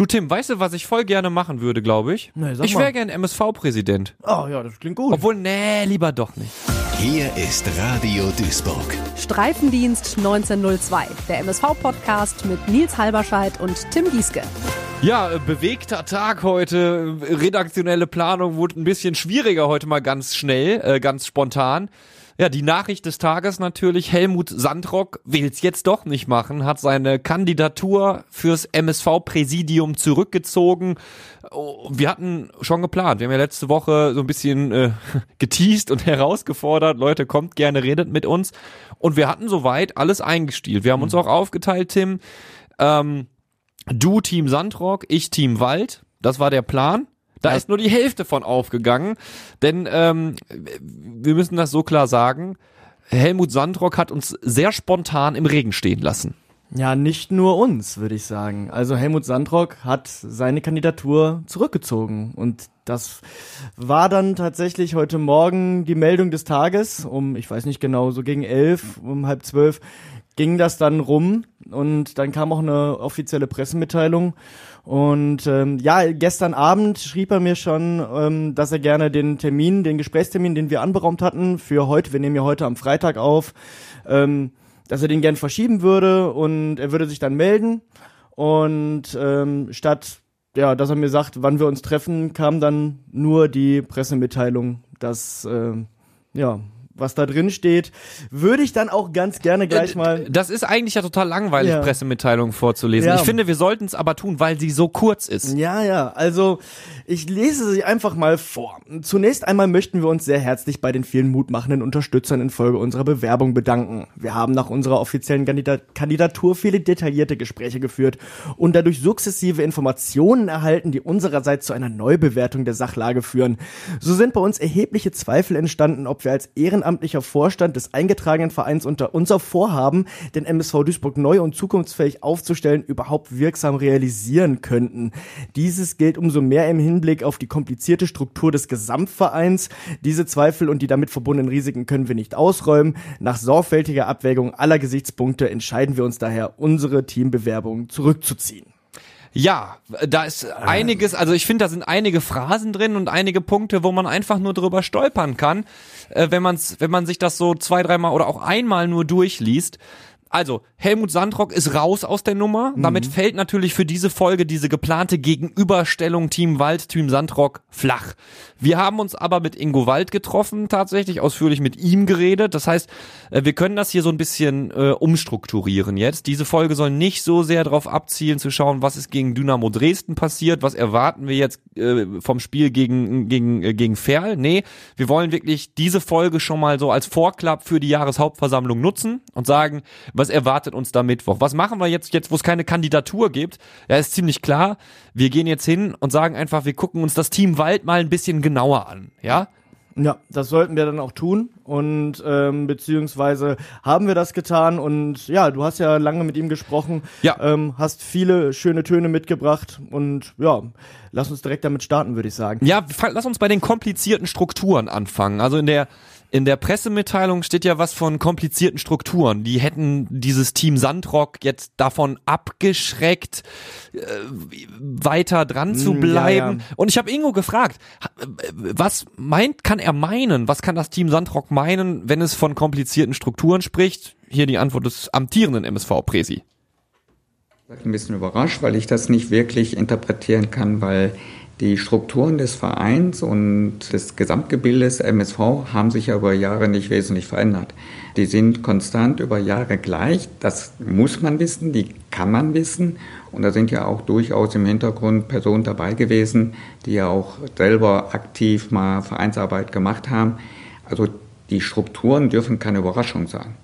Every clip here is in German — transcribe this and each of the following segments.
Du Tim, weißt du, was ich voll gerne machen würde, glaube ich? Nee, sag ich wäre gern MSV-Präsident. Oh ja, das klingt gut. Obwohl, nee, lieber doch nicht. Hier ist Radio Duisburg. Streifendienst 1902, der MSV-Podcast mit Nils Halberscheid und Tim Gieske. Ja, äh, bewegter Tag heute. Redaktionelle Planung wurde ein bisschen schwieriger heute mal ganz schnell, äh, ganz spontan. Ja, die Nachricht des Tages natürlich, Helmut Sandrock will's jetzt doch nicht machen, hat seine Kandidatur fürs MSV-Präsidium zurückgezogen. Oh, Wir hatten schon geplant, wir haben ja letzte Woche so ein bisschen äh, geteased und herausgefordert, Leute, kommt gerne, redet mit uns. Und wir hatten soweit alles eingestielt. Wir haben uns auch aufgeteilt, Tim. Ähm, Du Team Sandrock, ich Team Wald. Das war der Plan. Da ist nur die Hälfte von aufgegangen. Denn ähm, wir müssen das so klar sagen. Helmut Sandrock hat uns sehr spontan im Regen stehen lassen. Ja, nicht nur uns, würde ich sagen. Also Helmut Sandrock hat seine Kandidatur zurückgezogen und das war dann tatsächlich heute Morgen die Meldung des Tages um, ich weiß nicht genau, so gegen elf, um halb zwölf ging das dann rum und dann kam auch eine offizielle Pressemitteilung und ähm, ja, gestern Abend schrieb er mir schon, ähm, dass er gerne den Termin, den Gesprächstermin, den wir anberaumt hatten für heute, wir nehmen ja heute am Freitag auf, ähm, dass er den gern verschieben würde und er würde sich dann melden. Und ähm, statt, ja, dass er mir sagt, wann wir uns treffen, kam dann nur die Pressemitteilung, dass, ähm, ja, was da drin steht, würde ich dann auch ganz gerne gleich mal. Das ist eigentlich ja total langweilig, Ja. Pressemitteilungen vorzulesen. Ja. Ich finde, wir sollten es aber tun, weil sie so kurz ist. Ja, ja, also ich lese sie einfach mal vor. Zunächst einmal möchten wir uns sehr herzlich bei den vielen mutmachenden Unterstützern infolge unserer Bewerbung bedanken. Wir haben nach unserer offiziellen Kandida- Kandidatur viele detaillierte Gespräche geführt und dadurch sukzessive Informationen erhalten, die unsererseits zu einer Neubewertung der Sachlage führen. So sind bei uns erhebliche Zweifel entstanden, ob wir als ehrenamtlicher Vorstand des eingetragenen Vereins unter unser Vorhaben, den MSV Duisburg neu und zukunftsfähig aufzustellen, überhaupt wirksam realisieren könnten. Dieses gilt umso mehr im Hinblick auf die komplizierte Struktur des Gesamtvereins. Diese Zweifel und die damit verbundenen Risiken können wir nicht ausräumen. Nach sorgfältiger Abwägung aller Gesichtspunkte entscheiden wir uns daher, unsere Teambewerbung zurückzuziehen. Ja, da ist einiges, also ich finde, da sind einige Phrasen drin und einige Punkte, wo man einfach nur drüber stolpern kann, äh, wenn man's, wenn man sich das so zwei, dreimal oder auch einmal nur durchliest. Also, Helmut Sandrock ist raus aus der Nummer. Damit fällt natürlich für diese Folge diese geplante Gegenüberstellung Team Wald, Team Sandrock flach. Wir haben uns aber mit Ingo Wald getroffen, tatsächlich ausführlich mit ihm geredet. Das heißt, äh, wir können das hier so ein bisschen äh, umstrukturieren jetzt. Diese Folge soll nicht so sehr darauf abzielen, zu schauen, was ist gegen Dynamo Dresden passiert, was erwarten wir jetzt äh, vom Spiel gegen, gegen, äh, gegen Ferl. Nee, wir wollen wirklich diese Folge schon mal so als Vorklapp für die Jahreshauptversammlung nutzen und sagen, was erwartet uns da Mittwoch? Was machen wir jetzt, jetzt wo es keine Kandidatur gibt? Ja, ist ziemlich klar. Wir gehen jetzt hin und sagen einfach, wir gucken uns das Team Wald mal ein bisschen genauer an. Ja? Ja, das sollten wir dann auch tun und ähm, beziehungsweise haben wir das getan und ja, du hast ja lange mit ihm gesprochen, Ja. ähm, hast viele schöne Töne mitgebracht und ja, lass uns direkt damit starten, würde ich sagen. Ja, lass uns bei den komplizierten Strukturen anfangen. Also in der in der Pressemitteilung steht ja was von komplizierten Strukturen. Die hätten dieses Team Sandrock jetzt davon abgeschreckt, äh, weiter dran zu ja, bleiben. ja. Und ich habe Ingo gefragt, äh, was meint, kann er meinen? Was kann das Team Sandrock meinen, wenn es von komplizierten Strukturen spricht? Hier die Antwort des amtierenden MSV-Präsi. ein bisschen überrascht, weil ich das nicht wirklich interpretieren kann, weil die Strukturen des Vereins und des Gesamtgebildes MSV haben sich ja über Jahre nicht wesentlich verändert. Die sind konstant über Jahre gleich. Das muss man wissen, die kann man wissen. Und da sind ja auch durchaus im Hintergrund Personen dabei gewesen, die ja auch selber aktiv mal Vereinsarbeit gemacht haben. Also die Strukturen dürfen keine Überraschung sein.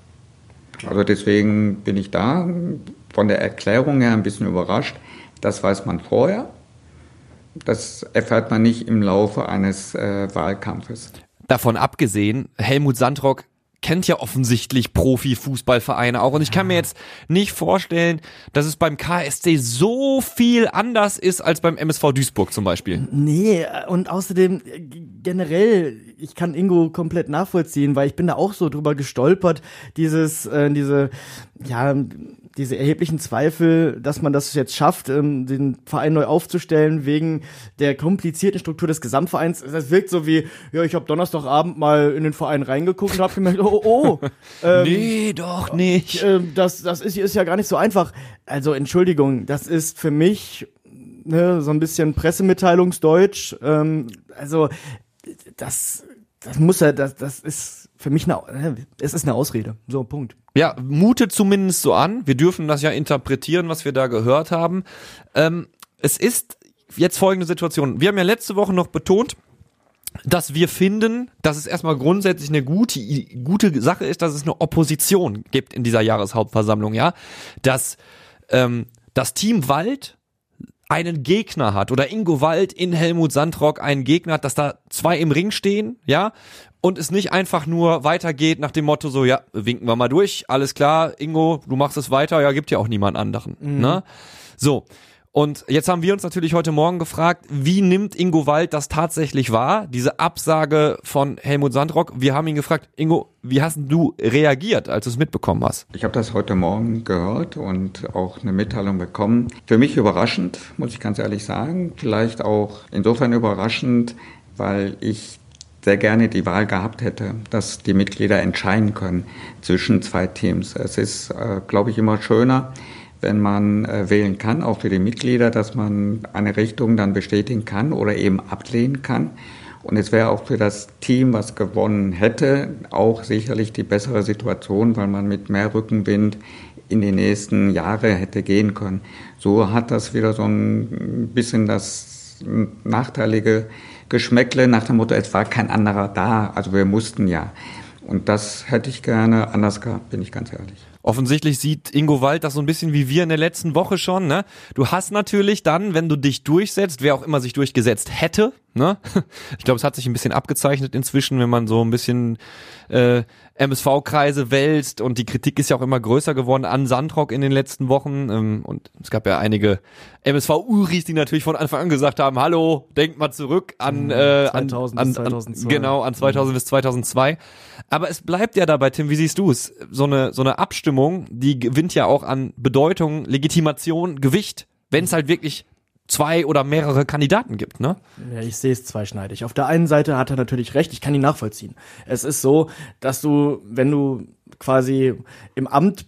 Also deswegen bin ich da von der Erklärung her ein bisschen überrascht. Das weiß man vorher. Das erfährt man nicht im Laufe eines äh, Wahlkampfes. Davon abgesehen, Helmut Sandrock kennt ja offensichtlich Profi-Fußballvereine auch. Und ich kann mir jetzt nicht vorstellen, dass es beim KSC so viel anders ist als beim MSV Duisburg zum Beispiel. Nee, und außerdem äh, generell, ich kann Ingo komplett nachvollziehen, weil ich bin da auch so drüber gestolpert, dieses, äh, diese, ja, diese erheblichen Zweifel, dass man das jetzt schafft, ähm, den Verein neu aufzustellen wegen der komplizierten Struktur des Gesamtvereins. Das wirkt so wie, ja, ich habe Donnerstagabend mal in den Verein reingeguckt und habe gemerkt, oh, oh, ähm, nee, doch nicht. Äh, das, das ist, ist ja gar nicht so einfach. Also Entschuldigung, das ist für mich ne, so ein bisschen Pressemitteilungsdeutsch. Ähm, also das, das muss ja, das, das ist für mich eine, es ist eine Ausrede. So, Punkt. Ja, mutet zumindest so an. Wir dürfen das ja interpretieren, was wir da gehört haben. Ähm, es ist jetzt folgende Situation. Wir haben ja letzte Woche noch betont, dass wir finden, dass es erstmal grundsätzlich eine gute, gute Sache ist, dass es eine Opposition gibt in dieser Jahreshauptversammlung, ja. Dass ähm, das Team Wald einen Gegner hat oder Ingo Wald in Helmut Sandrock einen Gegner hat, dass da zwei im Ring stehen, ja, und es nicht einfach nur weitergeht nach dem Motto so, ja, winken wir mal durch, alles klar, Ingo, du machst es weiter, ja, gibt ja auch niemand anderen, mhm. ne? So. Und jetzt haben wir uns natürlich heute Morgen gefragt, wie nimmt Ingo Wald das tatsächlich wahr, diese Absage von Helmut Sandrock? Wir haben ihn gefragt, Ingo, wie hast du reagiert, als du es mitbekommen hast? Ich habe das heute Morgen gehört und auch eine Mitteilung bekommen. Für mich überraschend, muss ich ganz ehrlich sagen. Vielleicht auch insofern überraschend, weil ich sehr gerne die Wahl gehabt hätte, dass die Mitglieder entscheiden können zwischen zwei Teams. Es ist, äh, glaube ich, immer schöner, wenn man äh, wählen kann, auch für die Mitglieder, dass man eine Richtung dann bestätigen kann oder eben ablehnen kann. Und es wäre auch für das Team, was gewonnen hätte, auch sicherlich die bessere Situation, weil man mit mehr Rückenwind in die nächsten Jahre hätte gehen können. So hat das wieder so ein bisschen das nachteilige Geschmäckle nach dem Motto, es war kein anderer da, also wir mussten ja. Und das hätte ich gerne anders gehabt, bin ich ganz ehrlich. Offensichtlich sieht Ingo Wald das so ein bisschen wie wir in der letzten Woche schon. Ne? Du hast natürlich dann, wenn du dich durchsetzt, wer auch immer sich durchgesetzt hätte, ne? ich glaube, es hat sich ein bisschen abgezeichnet inzwischen, wenn man so ein bisschen äh, MSV-Kreise wälzt und die Kritik ist ja auch immer größer geworden an Sandrock in den letzten Wochen ähm, und es gab ja einige MSV-Uris, die natürlich von Anfang an gesagt haben, hallo, denkt mal zurück an, äh, 2000 an, an, an genau, an 2000 mhm. bis 2002. Aber es bleibt ja dabei, Tim, wie siehst du es? So eine, so eine Abstimmung, die gewinnt ja auch an Bedeutung, Legitimation, Gewicht, wenn es halt wirklich zwei oder mehrere Kandidaten gibt, ne? Ja, ich sehe es zweischneidig. Auf der einen Seite hat er natürlich recht, ich kann ihn nachvollziehen. Es ist so, dass du, wenn du quasi im Amt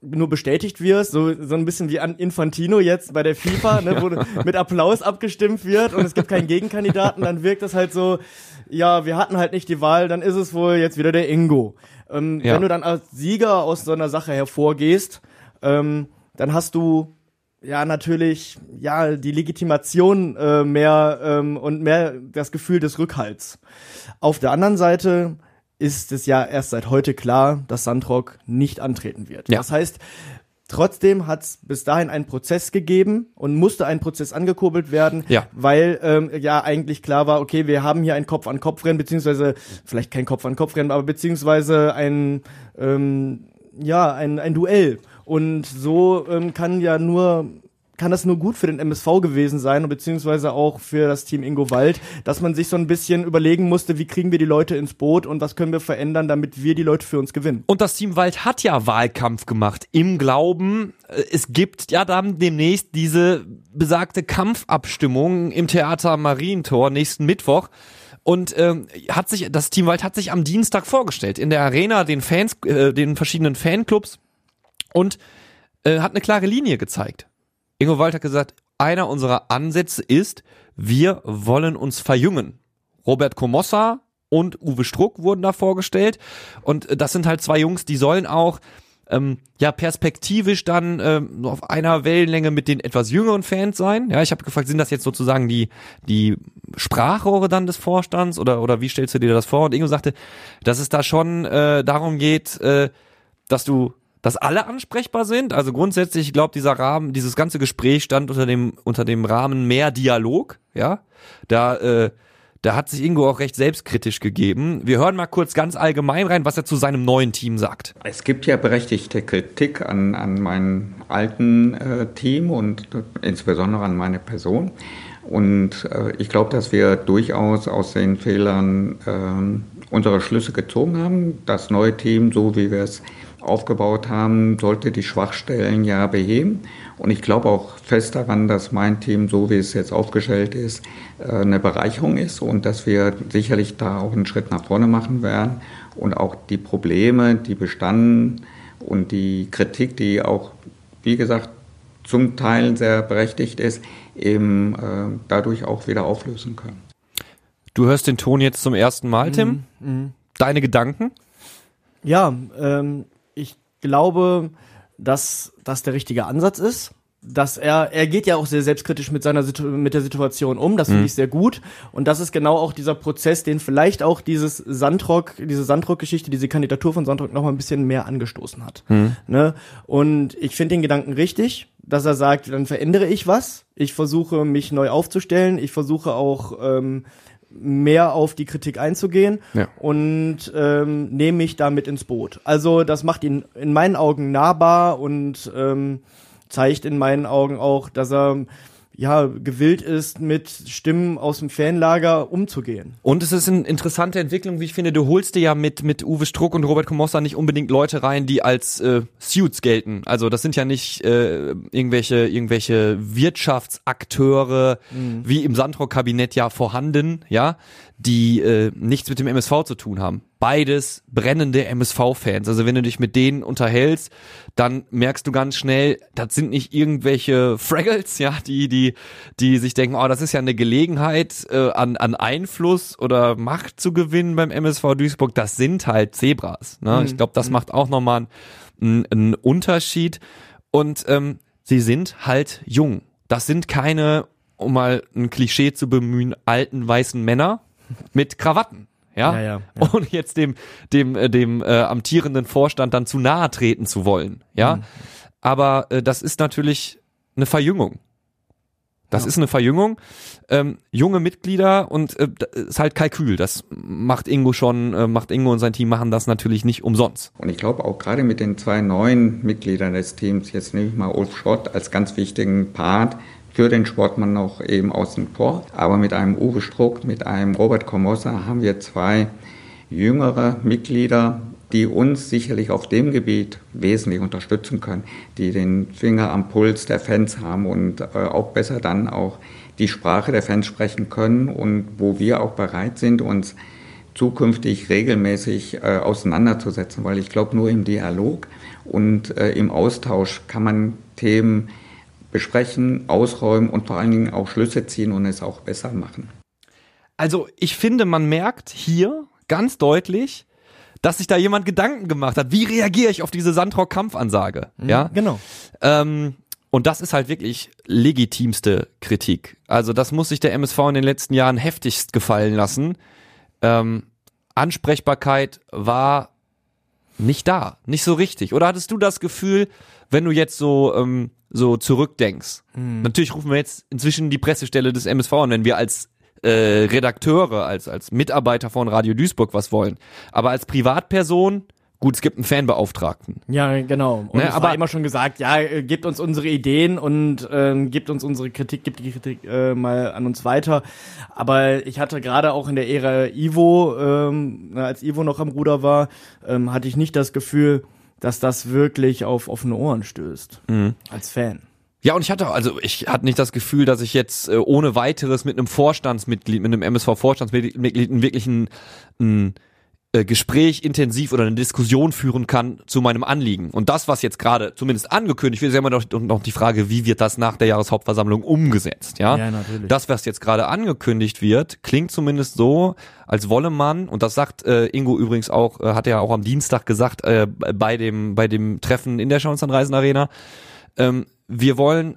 nur bestätigt wirst, so, so ein bisschen wie an Infantino jetzt bei der FIFA, ne, wo mit Applaus abgestimmt wird und es gibt keinen Gegenkandidaten, dann wirkt das halt so, ja, wir hatten halt nicht die Wahl, dann ist es wohl jetzt wieder der Ingo. Ähm, ja. Wenn du dann als Sieger aus so einer Sache hervorgehst, ähm, dann hast du ja natürlich ja die Legitimation äh, mehr ähm, und mehr das Gefühl des Rückhalts. Auf der anderen Seite ist es ja erst seit heute klar, dass Sandrock nicht antreten wird. Ja. Das heißt, Trotzdem hat es bis dahin einen Prozess gegeben und musste ein Prozess angekurbelt werden, ja. weil ähm, ja eigentlich klar war, okay, wir haben hier ein Kopf-an-Kopf-Rennen, beziehungsweise vielleicht kein Kopf-an-Kopf-Rennen, aber beziehungsweise ein ähm, ja ein, ein Duell. Und so ähm, kann ja nur kann das nur gut für den MSV gewesen sein, beziehungsweise auch für das Team Ingo Wald, dass man sich so ein bisschen überlegen musste, wie kriegen wir die Leute ins Boot und was können wir verändern, damit wir die Leute für uns gewinnen. Und das Team Wald hat ja Wahlkampf gemacht, im Glauben, äh, es gibt ja dann demnächst diese besagte Kampfabstimmung im Theater Marientor nächsten Mittwoch. Und ähm, hat sich das Team Wald hat sich am Dienstag vorgestellt in der Arena den Fans, äh, den verschiedenen Fanclubs und äh, hat eine klare Linie gezeigt. Ingo Wald hat gesagt, einer unserer Ansätze ist, wir wollen uns verjüngen. Robert Komossa und Uwe Struck wurden da vorgestellt und äh, das sind halt zwei Jungs, die sollen auch ähm, ja perspektivisch dann ähm, auf einer Wellenlänge mit den etwas jüngeren Fans sein. Ja, ich habe gefragt, sind das jetzt sozusagen die die Sprachrohre dann des Vorstands oder oder wie stellst du dir das vor? Und Ingo sagte, dass es da schon äh, darum geht, äh, dass du dass alle ansprechbar sind. Also grundsätzlich, ich glaube, dieser Rahmen, dieses ganze Gespräch stand unter dem unter dem Rahmen mehr Dialog. Ja, da äh, da hat sich Ingo auch recht selbstkritisch gegeben. Wir hören mal kurz ganz allgemein rein, was er zu seinem neuen Team sagt. Es gibt ja berechtigte Kritik an, an meinem alten äh, Team und insbesondere an meine Person. Und äh, ich glaube, dass wir durchaus aus den Fehlern äh, unsere Schlüsse gezogen haben. Das neue Team, so wie wir es aufgebaut haben, sollte die Schwachstellen ja beheben. Und ich glaube auch fest daran, dass mein Team, so wie es jetzt aufgestellt ist, äh, eine Bereicherung ist und dass wir sicherlich da auch einen Schritt nach vorne machen werden und auch die Probleme, die bestanden und die Kritik, die auch, wie gesagt, zum Teil sehr berechtigt ist, eben äh, dadurch auch wieder auflösen können. Du hörst den Ton jetzt zum ersten Mal, Tim. Mhm. Deine Gedanken? Ja, ähm, glaube, dass das der richtige Ansatz ist. Dass er, er geht ja auch sehr selbstkritisch mit seiner Situ mit der Situation um, das finde ich sehr gut. Und das ist genau auch dieser Prozess, den vielleicht auch dieses Sandrock, diese Sandrock-Geschichte, diese Kandidatur von Sandrock noch mal ein bisschen mehr angestoßen hat. Ne? Und ich finde den Gedanken richtig, dass er sagt, dann verändere ich was, ich versuche mich neu aufzustellen, ich versuche auch ähm, mehr auf die Kritik einzugehen Ja. und ähm, nehme mich damit ins Boot. Also das macht ihn in meinen Augen nahbar und ähm, zeigt in meinen Augen auch, dass er ja gewillt ist, mit Stimmen aus dem Fanlager umzugehen. Und es ist eine interessante Entwicklung, wie ich finde. Du holst dir ja mit, mit Uwe Struck und Robert Komossa nicht unbedingt Leute rein, die als äh, Suits gelten. Also das sind ja nicht äh, irgendwelche, irgendwelche Wirtschaftsakteure wie im Sandrock-Kabinett ja vorhanden, ja, die äh, nichts mit dem MSV zu tun haben. Beides brennende MSV-Fans. Also wenn du dich mit denen unterhältst, dann merkst du ganz schnell, das sind nicht irgendwelche Fraggles, ja, die, die, die sich denken, oh, das ist ja eine Gelegenheit, äh, an, an Einfluss oder Macht zu gewinnen beim MSV Duisburg. Das sind halt Zebras. Ne? Ich glaube, das macht auch nochmal einen, einen Unterschied. Und ähm, sie sind halt jung. Das sind keine, um mal ein Klischee zu bemühen, alten weißen Männer mit Krawatten. Ja, Ja, ja, ja. und jetzt dem dem äh, dem äh, amtierenden Vorstand dann zu nahe treten zu wollen, ja. Mhm. Aber äh, das ist natürlich eine Verjüngung. Das ist eine Verjüngung. Ähm, junge Mitglieder und äh, das ist halt Kalkül. Das macht Ingo schon, äh, macht Ingo und sein Team machen das natürlich nicht umsonst. Und ich glaube auch gerade mit den zwei neuen Mitgliedern des Teams, jetzt nehme ich mal Ulf Schott als ganz wichtigen Part für den Sportmann noch eben außen vor. Aber mit einem Uwe Struck, mit einem Robert Komossa haben wir zwei jüngere Mitglieder, die uns sicherlich auf dem Gebiet wesentlich unterstützen können, die den Finger am Puls der Fans haben und äh, auch besser dann auch die Sprache der Fans sprechen können und wo wir auch bereit sind, uns zukünftig regelmäßig äh, auseinanderzusetzen, weil ich glaube, nur im Dialog und äh, im Austausch kann man Themen besprechen, ausräumen und vor allen Dingen auch Schlüsse ziehen und es auch besser machen. Also ich finde, man merkt hier ganz deutlich, dass sich da jemand Gedanken gemacht hat. Wie reagiere ich auf diese Sandrock-Kampfansage? Ja, Genau. Ähm, und das ist halt wirklich legitimste Kritik. Also das muss sich der MSV in den letzten Jahren heftigst gefallen lassen. Ähm, Ansprechbarkeit war nicht da, nicht so richtig. Oder hattest du das Gefühl, wenn du jetzt so ähm, so zurückdenkst? Natürlich rufen wir jetzt inzwischen die Pressestelle des MSV an, wenn wir als äh, Redakteure, als als Mitarbeiter von Radio Duisburg was wollen. Aber als Privatperson, gut, es gibt einen Fanbeauftragten. Ja, genau. Und Ne, es aber- war immer schon gesagt, ja, äh, gebt uns unsere Ideen und ähm, gebt uns unsere Kritik, gebt die Kritik äh, mal an uns weiter. Aber ich hatte gerade auch in der Ära Ivo, ähm, na, als Ivo noch am Ruder war, ähm, hatte ich nicht das Gefühl, dass das wirklich auf offene Ohren stößt. Als Fan. Ja, und ich hatte, also ich hatte nicht das Gefühl, dass ich jetzt äh, ohne weiteres mit einem Vorstandsmitglied, mit einem MSV-Vorstandsmitglied einen wirklichen ein, äh, Gespräch intensiv oder eine Diskussion führen kann zu meinem Anliegen. Und das, was jetzt gerade zumindest angekündigt wird, ist ja immer noch, noch die Frage, wie wird das nach der Jahreshauptversammlung umgesetzt, ja? Ja, natürlich. Das, was jetzt gerade angekündigt wird, klingt zumindest so, als wolle man, und das sagt äh, Ingo übrigens auch, äh, hat er auch am Dienstag gesagt, äh, bei dem, bei dem Treffen in der Schauenstein-Reisen Arena, ähm, wir wollen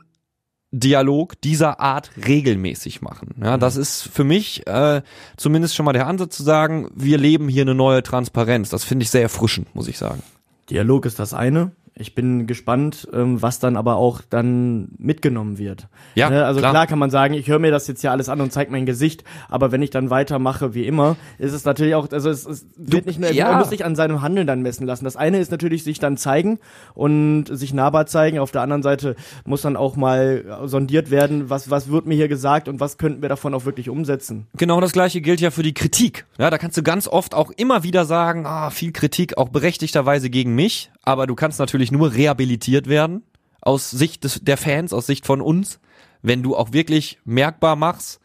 Dialog dieser Art regelmäßig machen. Ja, das ist für mich äh, zumindest schon mal der Ansatz zu sagen, wir leben hier eine neue Transparenz. Das finde ich sehr erfrischend, muss ich sagen. Dialog ist das eine. Ich bin gespannt, ähm, was dann aber auch dann mitgenommen wird. Ja, ne? Also klar. klar. kann man sagen, ich höre mir das jetzt ja alles an und zeige mein Gesicht, aber wenn ich dann weitermache wie immer, ist es natürlich auch, also es, es wird nicht mehr, ja. man muss sich an seinem Handeln dann messen lassen. Das eine ist natürlich sich dann zeigen und sich nahbar zeigen. Auf der anderen Seite muss dann auch mal sondiert werden, was was wird mir hier gesagt und was könnten wir davon auch wirklich umsetzen. Genau das gleiche gilt ja für die Kritik. Ja, da kannst du ganz oft auch immer wieder sagen, ah, viel Kritik, auch berechtigterweise gegen mich. Aber du kannst natürlich nur rehabilitiert werden aus Sicht des, der Fans, aus Sicht von uns, wenn du auch wirklich merkbar machst,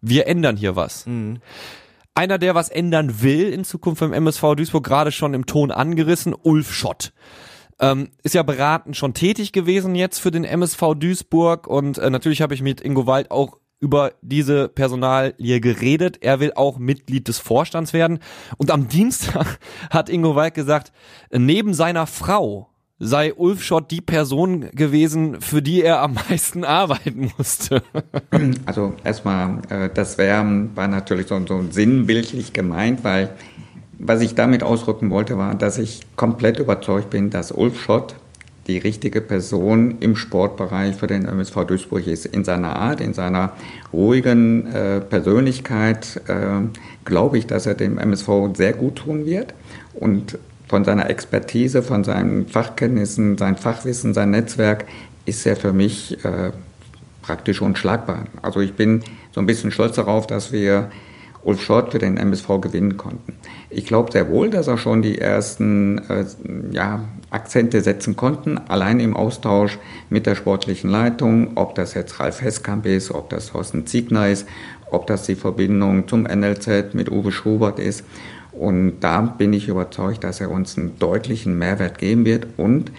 wir ändern hier was. Einer, der was ändern will in Zukunft im MSV Duisburg, gerade schon im Ton angerissen, Ulf Schott. Ähm, ist ja beratend schon tätig gewesen jetzt für den MSV Duisburg und äh, natürlich habe ich mit Ingo Wald auch über diese Personalie geredet. Er will auch Mitglied des Vorstands werden. Und am Dienstag hat Ingo Wald gesagt, neben seiner Frau sei Ulf Schott die Person gewesen, für die er am meisten arbeiten musste. Also erstmal, äh, das wär, war natürlich so, so sinnbildlich gemeint, weil was ich damit ausdrücken wollte, war, dass ich komplett überzeugt bin, dass Ulf Schott die richtige Person im Sportbereich für den MSV Duisburg ist. In seiner Art, in seiner ruhigen äh, Persönlichkeit äh, glaube ich, dass er dem MSV sehr gut tun wird. Und von seiner Expertise, von seinen Fachkenntnissen, sein Fachwissen, sein Netzwerk ist er für mich äh, praktisch unschlagbar. Also ich bin so ein bisschen stolz darauf, dass wir Ulf Schott für den MSV gewinnen konnten. Ich glaube sehr wohl, dass er schon die ersten äh, ja, Akzente setzen konnten, allein im Austausch mit der sportlichen Leitung, ob das jetzt Ralf Heskamp ist, ob das Thorsten Ziegner ist, ob das die Verbindung zum NLZ mit Uwe Schubert ist. Und da bin ich überzeugt, dass er uns einen deutlichen Mehrwert geben wird. Und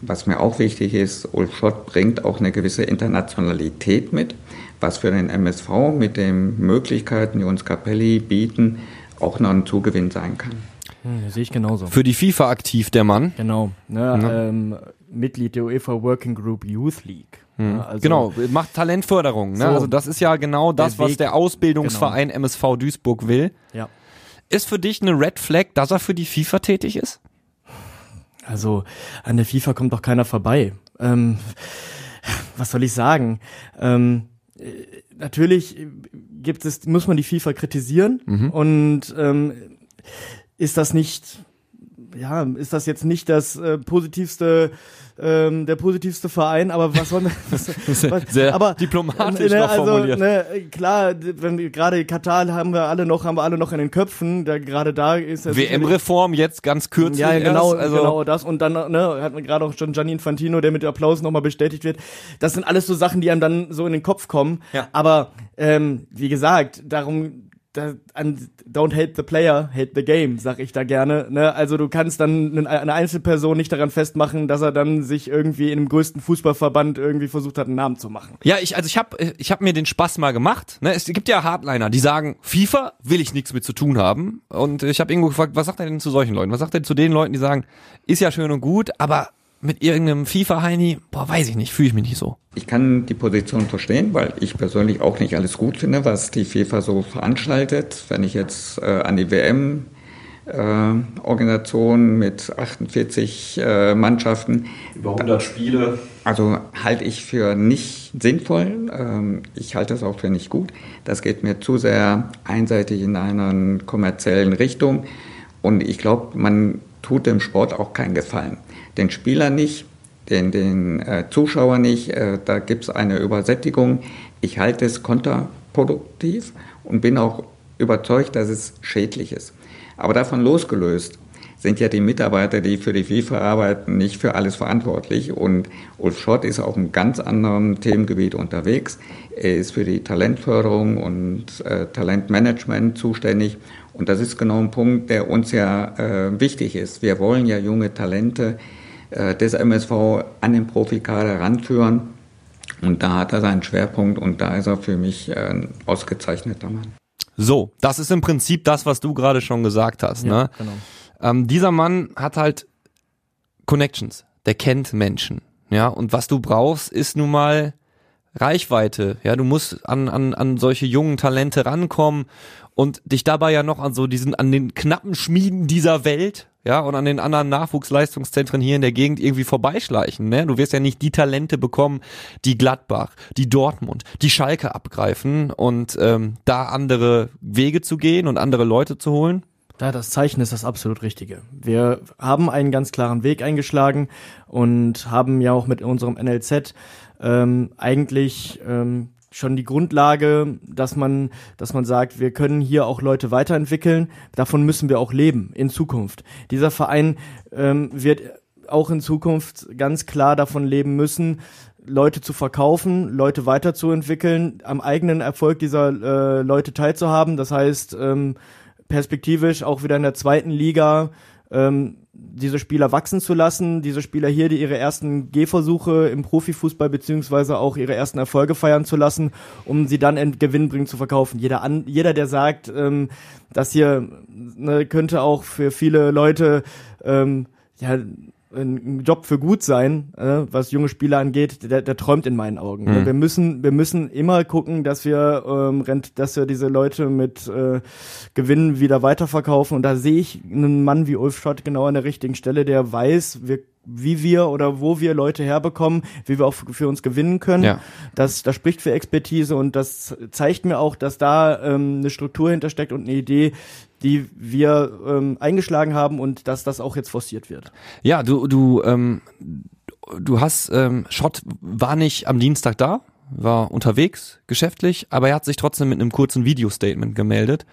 was mir auch wichtig ist, Ulf Schott bringt auch eine gewisse Internationalität mit, was für den MSV mit den Möglichkeiten, die uns Capelli bieten, auch noch ein Zugewinn sein kann. Hm, sehe ich genauso. Für die FIFA aktiv, der Mann. Genau. Ne, ähm, Mitglied der UEFA Working Group Youth League. Ne, also- genau, macht Talentförderung. Ne? So. Also das ist ja genau das, Der was der Ausbildungsverein MSV Duisburg will. Ja. Ist für dich eine Red Flag, dass er für die FIFA tätig ist? Also an der FIFA kommt doch keiner vorbei. Ähm, was soll ich sagen? Ähm, äh, natürlich gibt es, muss man die FIFA kritisieren und ähm, ist das nicht, ja, ist das jetzt nicht das äh, positivste, ähm, der positivste Verein, aber was soll man, was, was, Sehr aber, diplomatisch ne, noch also, formuliert. Ne, klar, wenn gerade Katar haben wir alle noch, haben wir alle noch in den Köpfen, da gerade da ist WM-Reform jetzt ganz kürzlich. ja, genau, erst, also genau das. Und dann ne, hat man gerade auch schon Gianni Infantino, der mit Applaus nochmal bestätigt wird. Das sind alles so Sachen, die einem dann so in den Kopf kommen. Ja. Aber ähm, wie gesagt, darum da, an, don't hate the player, hate the game, sag ich da gerne. Ne? Also du kannst dann eine, Einzelperson nicht daran festmachen, dass er dann sich irgendwie in dem größten Fußballverband irgendwie versucht hat, einen Namen zu machen. Ja, ich, also ich habe ich hab mir den Spaß mal gemacht. Ne? Es gibt ja Hardliner, die sagen, FIFA will ich nichts mit zu tun haben. Und ich habe irgendwo gefragt, was sagt er denn zu solchen Leuten? Was sagt er zu den Leuten, die sagen, ist ja schön und gut, aber mit irgendeinem FIFA-Heini, boah, weiß ich nicht, fühle ich mich nicht so. Ich kann die Position verstehen, weil ich persönlich auch nicht alles gut finde, was die FIFA so veranstaltet. Wenn ich jetzt äh, an die WM äh, Organisation mit 48 äh, Mannschaften. Über 100 Spiele. Also halte ich für nicht sinnvoll. Ähm, ich halte das auch für nicht gut. Das geht mir zu sehr einseitig in einer kommerziellen Richtung. Und ich glaube, man tut dem Sport auch keinen Gefallen. Den Spieler nicht, den, den äh, Zuschauer nicht. Äh, da gibt es eine Übersättigung. Ich halte es kontraproduktiv und bin auch überzeugt, dass es schädlich ist. Aber davon losgelöst sind ja die Mitarbeiter, die für die FIFA arbeiten, nicht für alles verantwortlich. Und Ulf Schott ist auf einem ganz anderen Themengebiet unterwegs. Er ist für die Talentförderung und äh, Talentmanagement zuständig. Und das ist genau ein Punkt, der uns ja äh, wichtig ist. Wir wollen ja junge Talente des MSV an den Profikader ranführen. Und da hat er seinen Schwerpunkt und da ist er für mich äh, ein ausgezeichneter Mann. So, das ist im Prinzip das, was du gerade schon gesagt hast. ne? genau. Ähm, dieser Mann hat halt Connections. Der kennt Menschen. Ja, und was du brauchst, ist nun mal Reichweite. Ja, du musst an, an, an solche jungen Talente rankommen und dich dabei ja noch an so diesen, an den knappen Schmieden dieser Welt, ja, und an den anderen Nachwuchsleistungszentren hier in der Gegend irgendwie vorbeischleichen, ne? Du wirst ja nicht die Talente bekommen, die Gladbach, die Dortmund, die Schalke abgreifen und ähm, da andere Wege zu gehen und andere Leute zu holen. Da, das Zeichen ist das absolut Richtige. Wir haben einen ganz klaren Weg eingeschlagen und haben ja auch mit unserem NLZ ähm, eigentlich ähm, schon die Grundlage, dass man, dass man sagt, wir können hier auch Leute weiterentwickeln. Davon müssen wir auch leben in Zukunft. Dieser Verein ähm, wird auch in Zukunft ganz klar davon leben müssen, Leute zu verkaufen, Leute weiterzuentwickeln, am eigenen Erfolg dieser äh, Leute teilzuhaben. Das heißt, ähm, perspektivisch auch wieder in der zweiten Liga ähm, diese Spieler wachsen zu lassen, diese Spieler hier, die ihre ersten Gehversuche im Profifußball beziehungsweise auch ihre ersten Erfolge feiern zu lassen, um sie dann in Gewinn zu verkaufen. Jeder, an, jeder der sagt, ähm, das hier ne, könnte auch für viele Leute ähm, ja ein Job für gut sein, äh, was junge Spieler angeht, der, der träumt in meinen Augen. Mhm. Wir müssen, wir müssen immer gucken, dass wir, ähm, rent, dass wir diese Leute mit äh, Gewinnen wieder weiterverkaufen. Und da sehe ich einen Mann wie Ulf Schott genau an der richtigen Stelle, der weiß, wir wie wir oder wo wir Leute herbekommen, wie wir auch für uns gewinnen können. Ja. Das, das spricht für Expertise und das zeigt mir auch, dass da ähm, eine Struktur hintersteckt und eine Idee, die wir ähm, eingeschlagen haben und dass das auch jetzt forciert wird. Ja, du, du, ähm, du hast, ähm, Schott war nicht am Dienstag da, war unterwegs, geschäftlich, aber er hat sich trotzdem mit einem kurzen Videostatement gemeldet.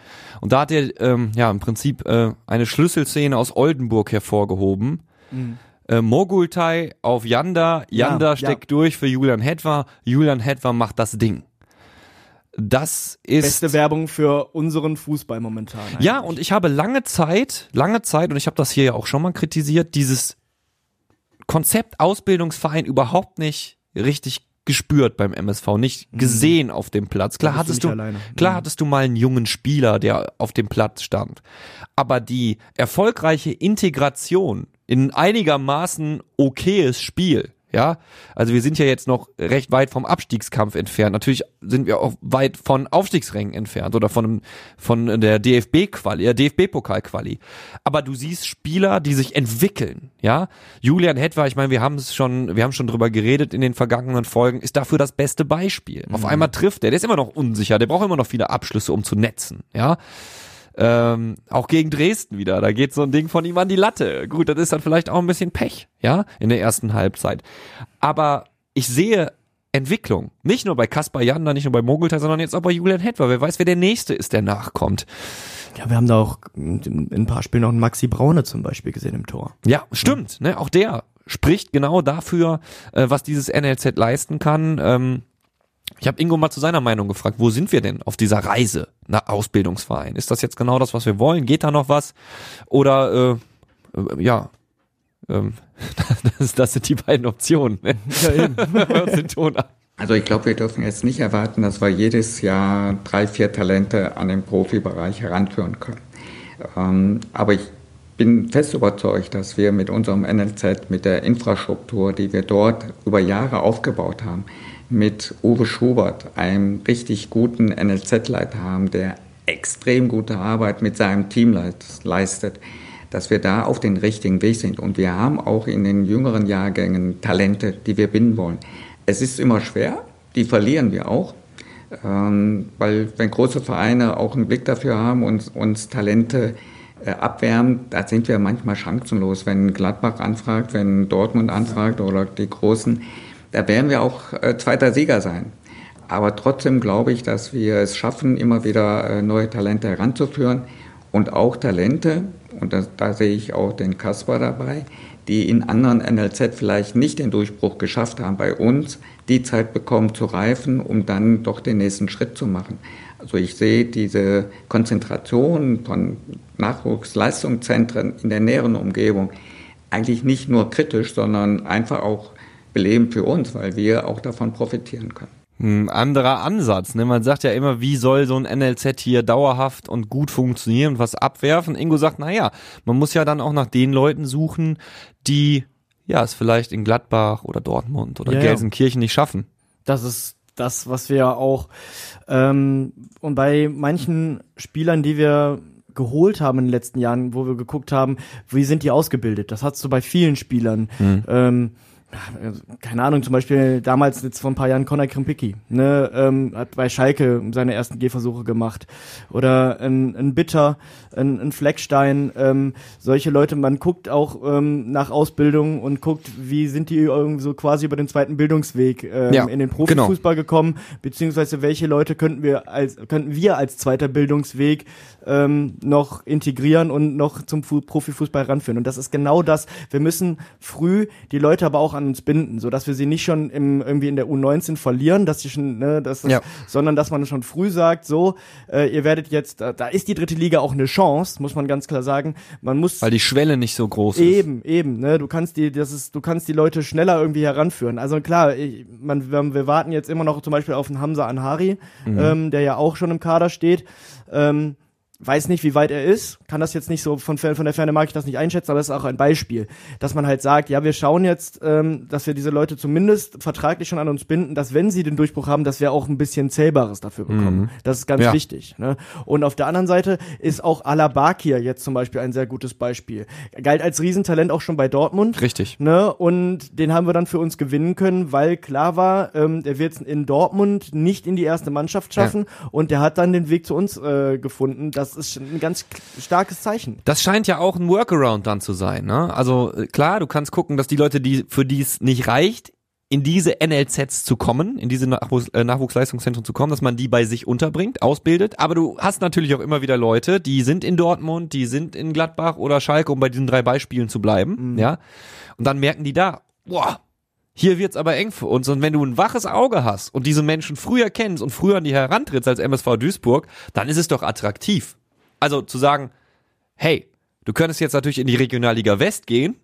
Und da hat er ähm, ja im Prinzip äh, eine Schlüsselszene aus Oldenburg hervorgehoben. Mhm. Äh, Mogultai auf Yanda, Yanda ja, steckt ja. durch für Julian Hetwer, Julian Hetwer macht das Ding. Das ist beste Werbung für unseren Fußball momentan. Eigentlich. Ja, und ich habe lange Zeit, lange Zeit und ich habe das hier ja auch schon mal kritisiert, dieses Konzept Ausbildungsverein überhaupt nicht richtig gespürt beim MSV, nicht mhm. gesehen auf dem Platz. Klar hattest du, alleine. klar mhm. hattest du mal einen jungen Spieler, der auf dem Platz stand. Aber die erfolgreiche Integration in einigermaßen okayes Spiel ja, also wir sind ja jetzt noch recht weit vom Abstiegskampf entfernt. Natürlich sind wir auch weit von Aufstiegsrängen entfernt oder von, von der DFB-Quali, der DFB-Pokal-Quali. Aber du siehst Spieler, die sich entwickeln, ja. Julian Hetwer, ich meine, wir haben es schon, wir haben schon drüber geredet in den vergangenen Folgen, ist dafür das beste Beispiel. Mhm. Auf einmal trifft er, der ist immer noch unsicher, der braucht immer noch viele Abschlüsse, um zu netzen, ja. Ähm, auch gegen Dresden wieder. Da geht so ein Ding von ihm an die Latte. Gut, das ist dann vielleicht auch ein bisschen Pech, ja, in der ersten Halbzeit. Aber ich sehe Entwicklung. Nicht nur bei Kaspar Janda, nicht nur bei Mogultai, sondern jetzt auch bei Julian Hetwer. Wer weiß, wer der Nächste ist, der nachkommt. Ja, wir haben da auch in ein paar Spielen noch einen Maxi Braune zum Beispiel gesehen im Tor. Ja, stimmt. Ne? Auch der spricht genau dafür, äh, was dieses NLZ leisten kann. Ich habe Ingo mal zu seiner Meinung gefragt, wo sind wir denn auf dieser Reise nach Ausbildungsverein? Ist das jetzt genau das, was wir wollen? Geht da noch was? Oder äh, äh, ja, ähm, das, das sind die beiden Optionen. Ne? Ja, also ich glaube, wir dürfen jetzt nicht erwarten, dass wir jedes Jahr drei, vier Talente an den Profibereich heranführen können. Ähm, aber ich bin fest überzeugt, dass wir mit unserem NLZ, mit der Infrastruktur, die wir dort über Jahre aufgebaut haben, mit Uwe Schubert, einem richtig guten NLZ-Leiter haben, der extrem gute Arbeit mit seinem Team leistet, dass wir da auf den richtigen Weg sind. Und wir haben auch in den jüngeren Jahrgängen Talente, die wir binden wollen. Es ist immer schwer, die verlieren wir auch, ähm, weil wenn große Vereine auch einen Blick dafür haben und uns Talente äh, abwärmen, da sind wir manchmal chancenlos. Wenn Gladbach anfragt, wenn Dortmund anfragt oder die Großen, da werden wir auch äh, zweiter Sieger sein. Aber trotzdem glaube ich, dass wir es schaffen, immer wieder äh, neue Talente heranzuführen und auch Talente, und das, da sehe ich auch den Kasper dabei, die in anderen NLZ vielleicht nicht den Durchbruch geschafft haben, bei uns die Zeit bekommen zu reifen, um dann doch den nächsten Schritt zu machen. Also ich sehe diese Konzentration von Nachwuchsleistungszentren in der näheren Umgebung eigentlich nicht nur kritisch, sondern einfach auch beleben für uns, weil wir auch davon profitieren können. Ein anderer Ansatz. Ne? Man sagt ja immer, wie soll so ein NLZ hier dauerhaft und gut funktionieren und was abwerfen. Ingo sagt, na ja, man muss ja dann auch nach den Leuten suchen, die ja es vielleicht in Gladbach oder Dortmund oder ja, Gelsenkirchen ja. nicht schaffen. Das ist das, was wir auch ähm, und bei manchen Spielern, die wir geholt haben in den letzten Jahren, wo wir geguckt haben, wie sind die ausgebildet. Das hast du bei vielen Spielern. Mhm. Ähm, keine Ahnung, zum Beispiel damals jetzt vor ein paar Jahren Conor Krimpicki, ne, ähm, hat bei Schalke seine ersten Gehversuche gemacht. Oder ein, ein Bitter, ein, ein Fleckstein, ähm, solche Leute, man guckt auch ähm, nach Ausbildung und guckt, wie sind die irgendwie so quasi über den zweiten Bildungsweg ähm, Ja, in den Profifußball gekommen, beziehungsweise welche Leute könnten wir als könnten wir als zweiter Bildungsweg ähm, noch integrieren und noch zum Fu Profifußball ranführen. Und das ist genau das. Wir müssen früh die Leute aber auch an uns binden, so dass wir sie nicht schon im, irgendwie in der U19 verlieren, dass sie schon, ne, dass das, Ja. sondern dass man schon früh sagt, so, äh, ihr werdet jetzt, da, da ist die dritte Liga auch eine Chance, muss man ganz klar sagen. Man muss Weil die Schwelle nicht so groß ist. Eben, eben, ne? Du kannst die, das ist, du kannst die Leute schneller irgendwie heranführen. Also klar, ich, man, wir, wir warten jetzt immer noch zum Beispiel auf den Hamza Anhari, ähm, der ja auch schon im Kader steht. Ähm, weiß nicht, wie weit er ist, kann das jetzt nicht so von, von der Ferne mag ich das nicht einschätzen, aber das ist auch ein Beispiel, dass man halt sagt, ja, wir schauen jetzt, ähm, dass wir diese Leute zumindest vertraglich schon an uns binden, dass wenn sie den Durchbruch haben, dass wir auch ein bisschen Zählbares dafür bekommen. Das ist ganz Ja. wichtig. Ne? Und auf der anderen Seite ist auch Alabakir jetzt zum Beispiel ein sehr gutes Beispiel. Galt als Riesentalent auch schon bei Dortmund. Richtig. Ne? Und den haben wir dann für uns gewinnen können, weil klar war, ähm, der wird in Dortmund nicht in die erste Mannschaft schaffen und der hat dann den Weg zu uns äh, gefunden. Das ist schon ein ganz starkes Zeichen. Das scheint ja auch ein Workaround dann zu sein. Ne? Also äh, klar, du kannst gucken, dass die Leute, die für die es nicht reicht, in diese NLZs zu kommen, in diese Nachwuchs, äh, Nachwuchsleistungszentren zu kommen, dass man die bei sich unterbringt, ausbildet. Aber du hast natürlich auch immer wieder Leute, die sind in Dortmund, die sind in Gladbach oder Schalke, um bei diesen drei Beispielen zu bleiben. Ja. Und dann merken die da, boah, hier wird's aber eng für uns. Und wenn du ein waches Auge hast und diese Menschen früher kennst und früher an die herantrittst als MSV Duisburg, dann ist es doch attraktiv. Also zu sagen, hey, du könntest jetzt natürlich in die Regionalliga West gehen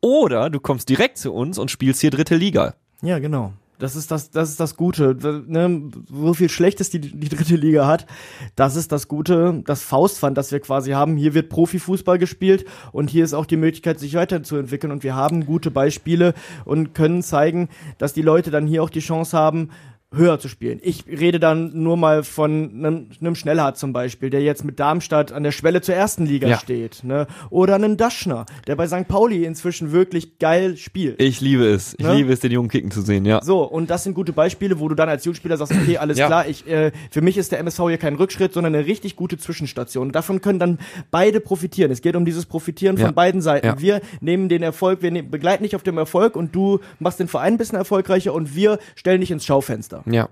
oder du kommst direkt zu uns und spielst hier dritte Liga. Ja, genau. Das ist das, das ist das Gute. Ne, so viel Schlechtes die die dritte Liga hat, das ist das Gute, das Faustpfand, das wir quasi haben. Hier wird Profifußball gespielt und hier ist auch die Möglichkeit, sich weiterzuentwickeln. Und wir haben gute Beispiele und können zeigen, dass die Leute dann hier auch die Chance haben, höher zu spielen. Ich rede dann nur mal von einem, einem Schnellhardt zum Beispiel, der jetzt mit Darmstadt an der Schwelle zur ersten Liga Ja. steht. Ne? Oder einen Daschner, der bei St. Pauli inzwischen wirklich geil spielt. Ich liebe es. Ich Ne? liebe es, den Jungen kicken zu sehen, ja. So, und das sind gute Beispiele, wo du dann als Jugendspieler sagst, okay, alles Ja. klar, ich, äh, für mich ist der MSV hier kein Rückschritt, sondern eine richtig gute Zwischenstation. Davon können dann beide profitieren. Es geht um dieses Profitieren Ja. von beiden Seiten. Wir nehmen den Erfolg, wir ne begleiten dich auf dem Erfolg und du machst den Verein ein bisschen erfolgreicher und wir stellen dich ins Schaufenster. Ja.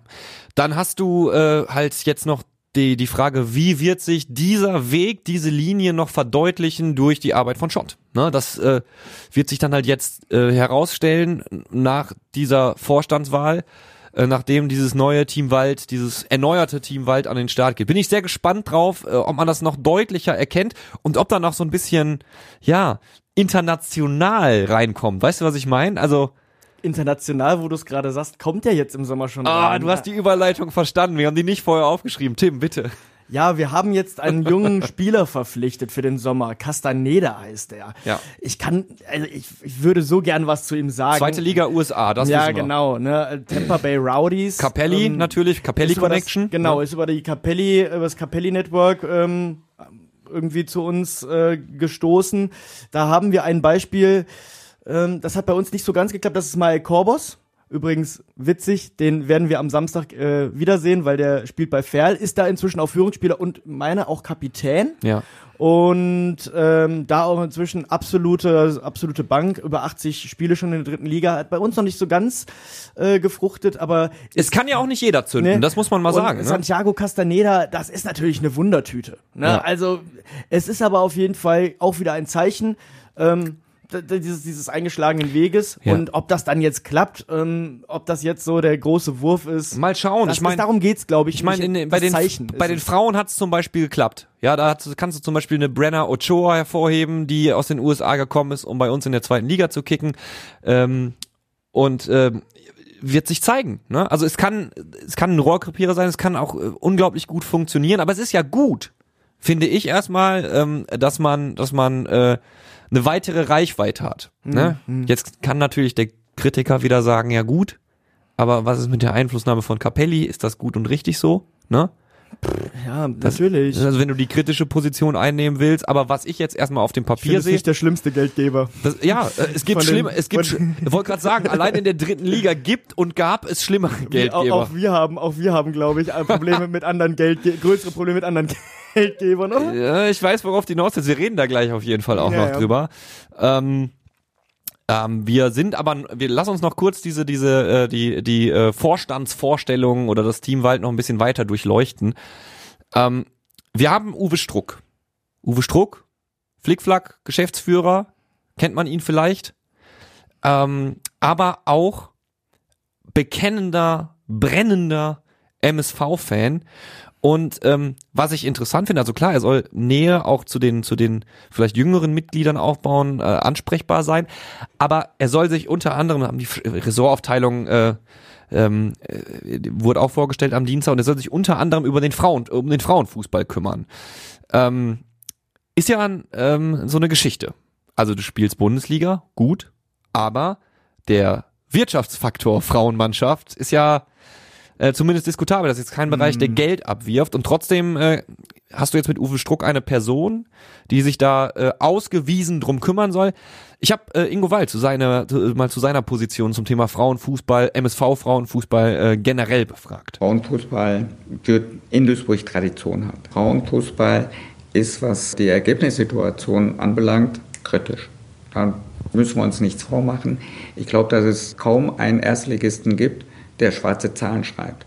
Dann hast du äh, halt jetzt noch die, die Frage, wie wird sich dieser Weg, diese Linie noch verdeutlichen durch die Arbeit von Schott? Ne, das äh, wird sich dann halt jetzt äh, herausstellen nach dieser Vorstandswahl, äh, nachdem dieses neue Team Wald, dieses erneuerte Team Wald an den Start geht. Bin ich sehr gespannt drauf, äh, ob man das noch deutlicher erkennt und ob da noch so ein bisschen, ja, international reinkommt. Weißt du, was ich meine? Also, International, wo du es gerade sagst, kommt der jetzt im Sommer schon ah, rein. du hast die Überleitung verstanden. Wir haben die nicht vorher aufgeschrieben. Tim, bitte. Ja, wir haben jetzt einen jungen Spieler verpflichtet für den Sommer. Castaneda heißt er. Ja. Ich kann, also ich, ich würde so gern was zu ihm sagen. Zweite Liga USA, das ja, wissen wir. genau, ne? Tampa Bay Rowdies. Capelli ähm, natürlich, Capelli ist über das- Connection. Genau, Ja. ist über die Capelli, über das Capelli Network ähm, irgendwie zu uns äh, gestoßen. Da haben wir ein Beispiel, ähm, das hat bei uns nicht so ganz geklappt, das ist mal Korbos. Übrigens witzig, den werden wir am Samstag äh, wiedersehen, weil der spielt bei Ferl, ist da inzwischen auch Führungsspieler und meine auch Kapitän. Ja. Und ähm, da auch inzwischen absolute, absolute Bank, über 80 Spiele schon in der dritten Liga, hat bei uns noch nicht so ganz äh, gefruchtet, aber Es kann ja auch nicht jeder zünden, Ne? das muss man mal und sagen. Ne? Santiago Castaneda, das ist natürlich eine Wundertüte. Ne? Ja. Also es ist aber auf jeden Fall auch wieder ein Zeichen ähm, dieses, dieses eingeschlagenen Weges. Ja. Und ob das dann jetzt klappt, ähm, ob das jetzt so der große Wurf ist. Mal schauen. Das ich meine, darum geht's, glaube ich. ich meine, bei den, Zeichen bei den. Frauen hat es zum Beispiel geklappt. Ja, da hat, kannst du zum Beispiel eine Brenner Ochoa hervorheben, die aus den USA gekommen ist, um bei uns in der zweiten Liga zu kicken. Ähm, und ähm, wird sich zeigen. Ne? Also es kann, es kann ein Rohrkrepierer sein, es kann auch äh, unglaublich gut funktionieren, aber es ist ja gut, finde ich erstmal, ähm, dass man, dass man äh, eine weitere Reichweite hat. Ne? Jetzt kann natürlich der Kritiker wieder sagen, ja gut, aber was ist mit der Einflussnahme von Capelli? Ist das gut und richtig so? Ne? Ja, natürlich. Also wenn du die kritische Position einnehmen willst, aber was ich jetzt erstmal auf dem Papier sehe, nicht der schlimmste Geldgeber. das, ja, äh, es gibt Von den- schlimme, es gibt, ich wollte gerade sagen, allein in der dritten Liga gibt und gab es schlimmere Auch, Geldgeber. auch wir haben, auch wir haben, glaube ich, äh, Probleme mit anderen Geldge größere Probleme mit anderen Geldgebern, oder? Ja, ich weiß, worauf die hinaus ist. Wir reden da gleich auf jeden Fall auch Ja, noch ja. drüber. Ähm, ähm, wir sind aber, wir lass uns noch kurz diese, diese, äh, die, die äh, Vorstandsvorstellungen oder das Team Wald noch ein bisschen weiter durchleuchten. Ähm, wir haben Uwe Struck. Uwe Struck, Flickflack, Geschäftsführer, kennt man ihn vielleicht. Ähm, aber auch bekennender, brennender MSV-Fan. Und ähm, was ich interessant finde, also klar, er soll Nähe auch zu den zu den vielleicht jüngeren Mitgliedern aufbauen, äh, ansprechbar sein, aber er soll sich unter anderem haben die Ressortaufteilung äh, ähm, äh, wurde auch vorgestellt am Dienstag und er soll sich unter anderem über den Frauen um den Frauenfußball kümmern. Ähm, ist ja ein, ähm, so eine Geschichte. Also du spielst Bundesliga, gut, aber der Wirtschaftsfaktor Frauenmannschaft ist ja äh, zumindest diskutabel. Das ist jetzt kein Bereich, der Geld abwirft. Und trotzdem äh, hast du jetzt mit Uwe Struck eine Person, die sich da äh, ausgewiesen drum kümmern soll. Ich habe äh, Ingo Wald zu seiner, zu, mal zu seiner Position zum Thema Frauenfußball, MSV Frauenfußball äh, generell befragt. Frauenfußball wird in Duisburg Tradition hat. Frauenfußball ist, was die Ergebnissituation anbelangt, kritisch. Da müssen wir uns nichts vormachen. Ich glaube, dass es kaum einen Erstligisten gibt, der schwarze Zahlen schreibt.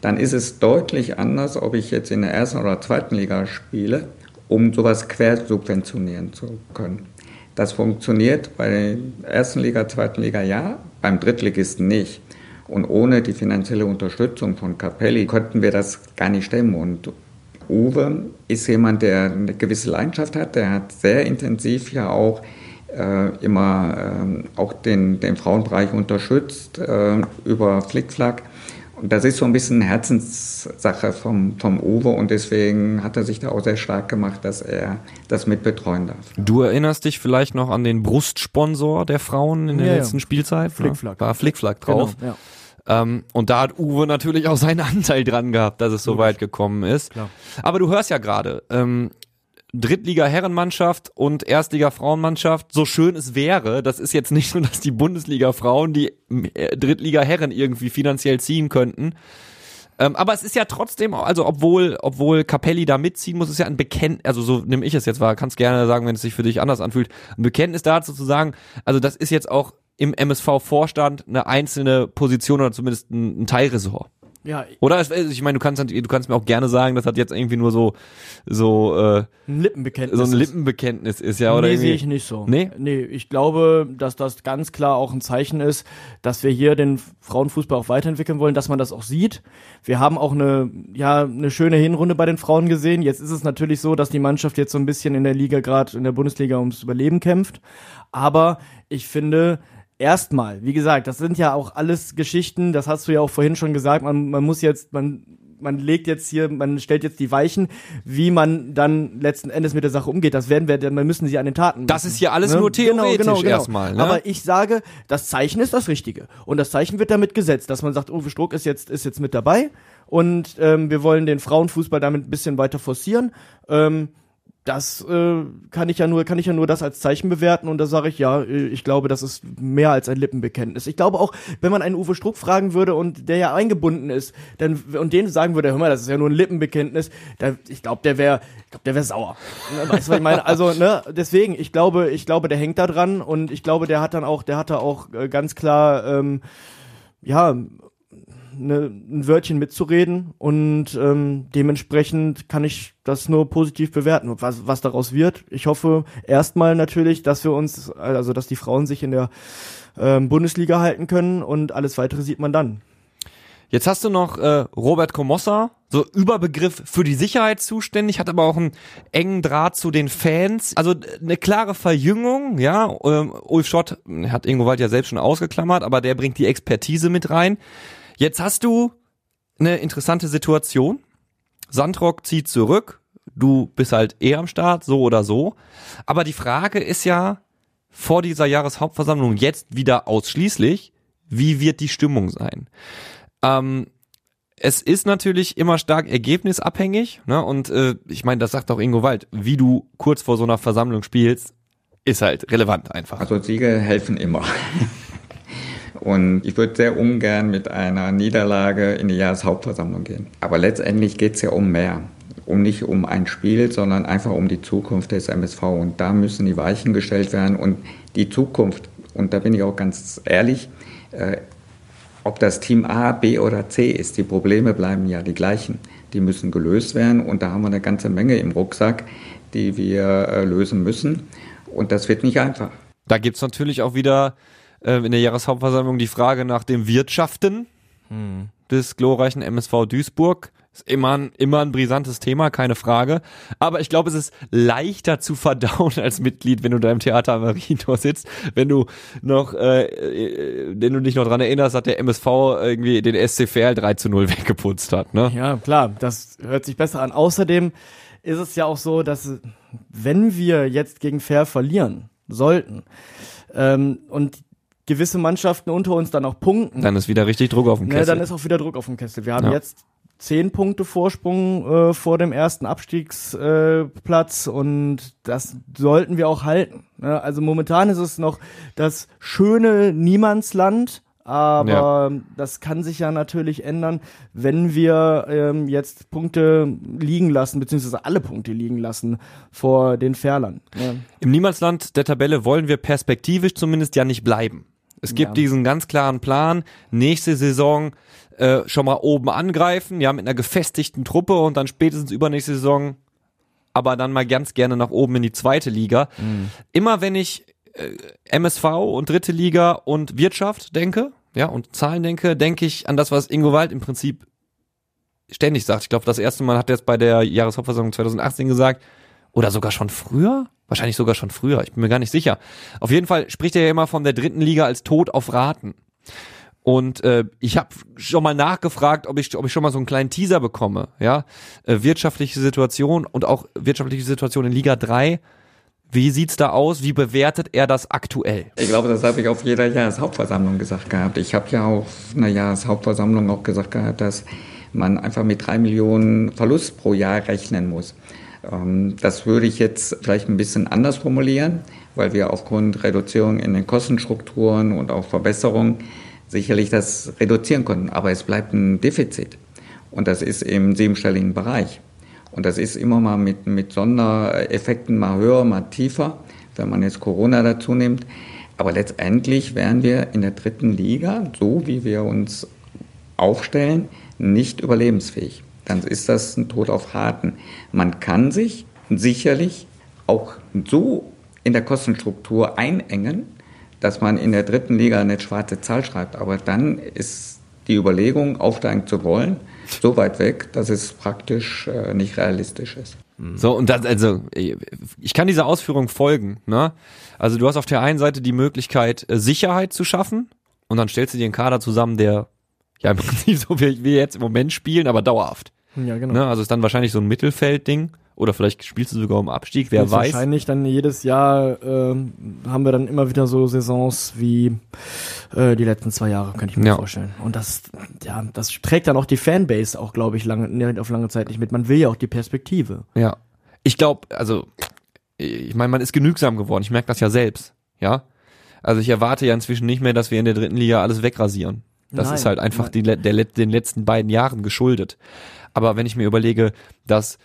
Dann ist es deutlich anders, ob ich jetzt in der ersten oder zweiten Liga spiele, um sowas quersubventionieren zu können. Das funktioniert bei der ersten Liga, zweiten Liga ja, beim Drittligisten nicht. Und ohne die finanzielle Unterstützung von Capelli könnten wir das gar nicht stemmen. Und Uwe ist jemand, der eine gewisse Leidenschaft hat. Der hat sehr intensiv ja auch immer ähm, auch den, den Frauenbereich unterstützt äh, über Flickflack. Und das ist so ein bisschen Herzenssache vom, vom Uwe und deswegen hat er sich da auch sehr stark gemacht, dass er das mitbetreuen darf. Du erinnerst dich vielleicht noch an den Brustsponsor der Frauen in der Ja, ja. letzten Spielzeit? Flickflack. War Flickflack drauf. Genau, ja. Ähm, und da hat Uwe natürlich auch seinen Anteil dran gehabt, dass es so weit gekommen ist. Klar. Aber du hörst ja gerade, ähm, Drittliga-Herrenmannschaft und Erstliga-Frauenmannschaft, so schön es wäre, das ist jetzt nicht so, dass die Bundesliga-Frauen die äh, Drittliga-Herren irgendwie finanziell ziehen könnten. Ähm, aber es ist ja trotzdem, also obwohl, obwohl Capelli da mitziehen muss, ist ja ein Bekenntnis, also so nehme ich es jetzt wahr, kannst gerne sagen, wenn es sich für dich anders anfühlt, ein Bekenntnis dazu zu sagen, also das ist jetzt auch im MSV-Vorstand eine einzelne Position oder zumindest ein, Teilressort. Ja, Oder es- ich meine, du kannst du kannst mir auch gerne sagen, das hat jetzt irgendwie nur so so äh, ein Lippenbekenntnis. so ein ist. Lippenbekenntnis ist ja oder nee, sehe ich nicht so. Nee? Nee, ich glaube, dass das ganz klar auch ein Zeichen ist, dass wir hier den Frauenfußball auch weiterentwickeln wollen, dass man das auch sieht. Wir haben auch eine, ja, eine schöne Hinrunde bei den Frauen gesehen. Jetzt ist es natürlich so, dass die Mannschaft jetzt so ein bisschen in der Liga, gerade in der Bundesliga ums Überleben kämpft. Aber ich finde, erstmal, wie gesagt, das sind ja auch alles Geschichten, das hast du ja auch vorhin schon gesagt, man, man muss jetzt, man, man legt jetzt hier, man stellt jetzt die Weichen, wie man dann letzten Endes mit der Sache umgeht. Das werden wir, dann müssen sie an den Taten. Das ist ja alles nur theoretisch erstmal, ne? Aber ich sage, das Zeichen ist das Richtige. Und das Zeichen wird damit gesetzt, dass man sagt, Uwe Struck ist jetzt, ist jetzt mit dabei und ähm, wir wollen den Frauenfußball damit ein bisschen weiter forcieren. Ähm, das äh, kann ich ja nur kann ich ja nur das als Zeichen bewerten und da sage ich ja, äh, ich glaube, das ist mehr als ein Lippenbekenntnis. Ich glaube auch, wenn man einen Uwe Struck fragen würde und der ja eingebunden ist, dann und den sagen würde, hör mal, das ist ja nur ein Lippenbekenntnis, da, ich glaube, der wäre ich glaube, der wäre sauer. Ne, Weißt du, was ich meine? Also, ne, deswegen, ich glaube, ich glaube, der hängt da dran und ich glaube, der hat dann auch, der hat da auch äh, ganz klar ähm, ja, ne, ein Wörtchen mitzureden und ähm, dementsprechend kann ich das nur positiv bewerten. Was, was daraus wird, ich hoffe erstmal natürlich, dass wir uns, also dass die Frauen sich in der ähm, Bundesliga halten können und alles weitere sieht man dann. Jetzt hast du noch äh, Robert Komossa, so Überbegriff für die Sicherheit zuständig, hat aber auch einen engen Draht zu den Fans. Also äh, eine klare Verjüngung, ja. Ähm, Ulf Schott hat Ingo Wald ja selbst schon ausgeklammert, aber der bringt die Expertise mit rein. Jetzt hast du eine interessante Situation. Sandrock zieht zurück, du bist halt eh am Start, so oder so. Aber die Frage ist ja vor dieser Jahreshauptversammlung jetzt wieder ausschließlich, wie wird die Stimmung sein? Ähm, es ist natürlich immer stark ergebnisabhängig, ne? Und äh, ich meine, das sagt auch Ingo Wald, wie du kurz vor so einer Versammlung spielst, ist halt relevant einfach. Also Siege helfen immer. Und ich würde sehr ungern mit einer Niederlage in die Jahreshauptversammlung gehen. Aber letztendlich geht es ja um mehr. Um nicht um ein Spiel, sondern einfach um die Zukunft des MSV. Und da müssen die Weichen gestellt werden. Und die Zukunft, und da bin ich auch ganz ehrlich, äh, ob das Team A, B oder C ist, die Probleme bleiben ja die gleichen. Die müssen gelöst werden. Und da haben wir eine ganze Menge im Rucksack, die wir äh, lösen müssen. Und das wird nicht einfach. Da gibt's natürlich auch wieder äh, in der Jahreshauptversammlung die Frage nach dem Wirtschaften Hm. des glorreichen MSV Duisburg. Ist immer ein, immer ein brisantes Thema, keine Frage. Aber ich glaube, es ist leichter zu verdauen als Mitglied, wenn du da im Theater am Marientor sitzt. Wenn du noch, äh, äh, wenn du dich noch dran erinnerst, hat der MSV irgendwie den SCVL 3 zu 0 weggeputzt hat, ne? Ja, klar, das hört sich besser an. Außerdem ist es ja auch so, dass wenn wir jetzt gegen Fair verlieren sollten ähm, und gewisse Mannschaften unter uns dann auch punkten, Dann ist wieder richtig Druck auf dem ne, Kessel. dann ist auch wieder Druck auf dem Kessel. Wir haben Ja. jetzt zehn Punkte Vorsprung äh, vor dem ersten Abstiegsplatz äh, und das sollten wir auch halten. Ne? Also momentan ist es noch das schöne Niemandsland, aber das kann sich ja natürlich ändern, wenn wir ähm, jetzt Punkte liegen lassen, beziehungsweise alle Punkte liegen lassen vor den Ferlern. Ne? Im Niemandsland der Tabelle wollen wir perspektivisch zumindest ja nicht bleiben. Es gibt Ja. diesen ganz klaren Plan, nächste Saison äh, schon mal oben angreifen, ja, mit einer gefestigten Truppe und dann spätestens übernächste Saison aber dann mal ganz gerne nach oben in die zweite Liga. Immer wenn ich äh, MSV und dritte Liga und Wirtschaft denke, ja, und Zahlen denke, denke ich an das, was Ingo Wald im Prinzip ständig sagt. Ich glaube, das erste Mal hat er es bei der Jahreshauptversammlung 2018 gesagt. Oder sogar schon früher? Wahrscheinlich sogar schon früher. Ich bin mir gar nicht sicher. Auf jeden Fall spricht er ja immer von der dritten Liga als Tod auf Raten. Und äh, ich habe schon mal nachgefragt, ob ich, ob ich schon mal so einen kleinen Teaser bekomme. Ja, äh, wirtschaftliche Situation und auch wirtschaftliche Situation in Liga 3. Wie sieht's da aus? Wie bewertet er das aktuell? Ich glaube, das habe ich auf jeder Jahreshauptversammlung gesagt gehabt. Ich habe ja auf einer Jahreshauptversammlung auch gesagt gehabt, dass man einfach mit drei Millionen Verlust pro Jahr rechnen muss. Ähm, Das würde ich jetzt vielleicht ein bisschen anders formulieren, weil wir aufgrund Reduzierung in den Kostenstrukturen und auch Verbesserung sicherlich das reduzieren konnten. Aber es bleibt ein Defizit. Und das ist im siebenstelligen Bereich. Und das ist immer mal mit, mit Sondereffekten mal höher, mal tiefer, wenn man jetzt Corona dazu nimmt. Aber letztendlich wären wir in der dritten Liga, so wie wir uns aufstellen, nicht überlebensfähig. Dann ist das ein Tod auf Raten. Man kann sich sicherlich auch so in der Kostenstruktur einengen, dass man in der dritten Liga eine schwarze Zahl schreibt. Aber dann ist die Überlegung, aufsteigen zu wollen, so weit weg, dass es praktisch äh, nicht realistisch ist. So, und das, also, ich kann dieser Ausführung folgen, ne? Also, du hast auf der einen Seite die Möglichkeit, äh, Sicherheit zu schaffen, und dann stellst du dir einen Kader zusammen, der, ja, im Prinzip so wie wir jetzt im Moment spielen, aber dauerhaft. Ja, genau. Ne? Also, ist dann wahrscheinlich so ein Mittelfeldding, oder vielleicht spielst du sogar um Abstieg, wer weiß. Wahrscheinlich dann jedes Jahr ähm, haben wir dann immer wieder so Saisons wie äh, die letzten zwei Jahre, könnte ich mir Ja. vorstellen. Und das, ja, das trägt dann auch die Fanbase auch, glaube ich, lange, ne, auf lange Zeit nicht mit. Man will ja auch die Perspektive. Ja. Ich glaube, also, ich meine, man ist genügsam geworden. Ich merke das ja selbst. Ja. Also ich erwarte ja inzwischen nicht mehr, dass wir in der dritten Liga alles wegrasieren. Das Nein, ist halt einfach die, der, den letzten beiden Jahren geschuldet. Aber wenn ich mir überlege, dass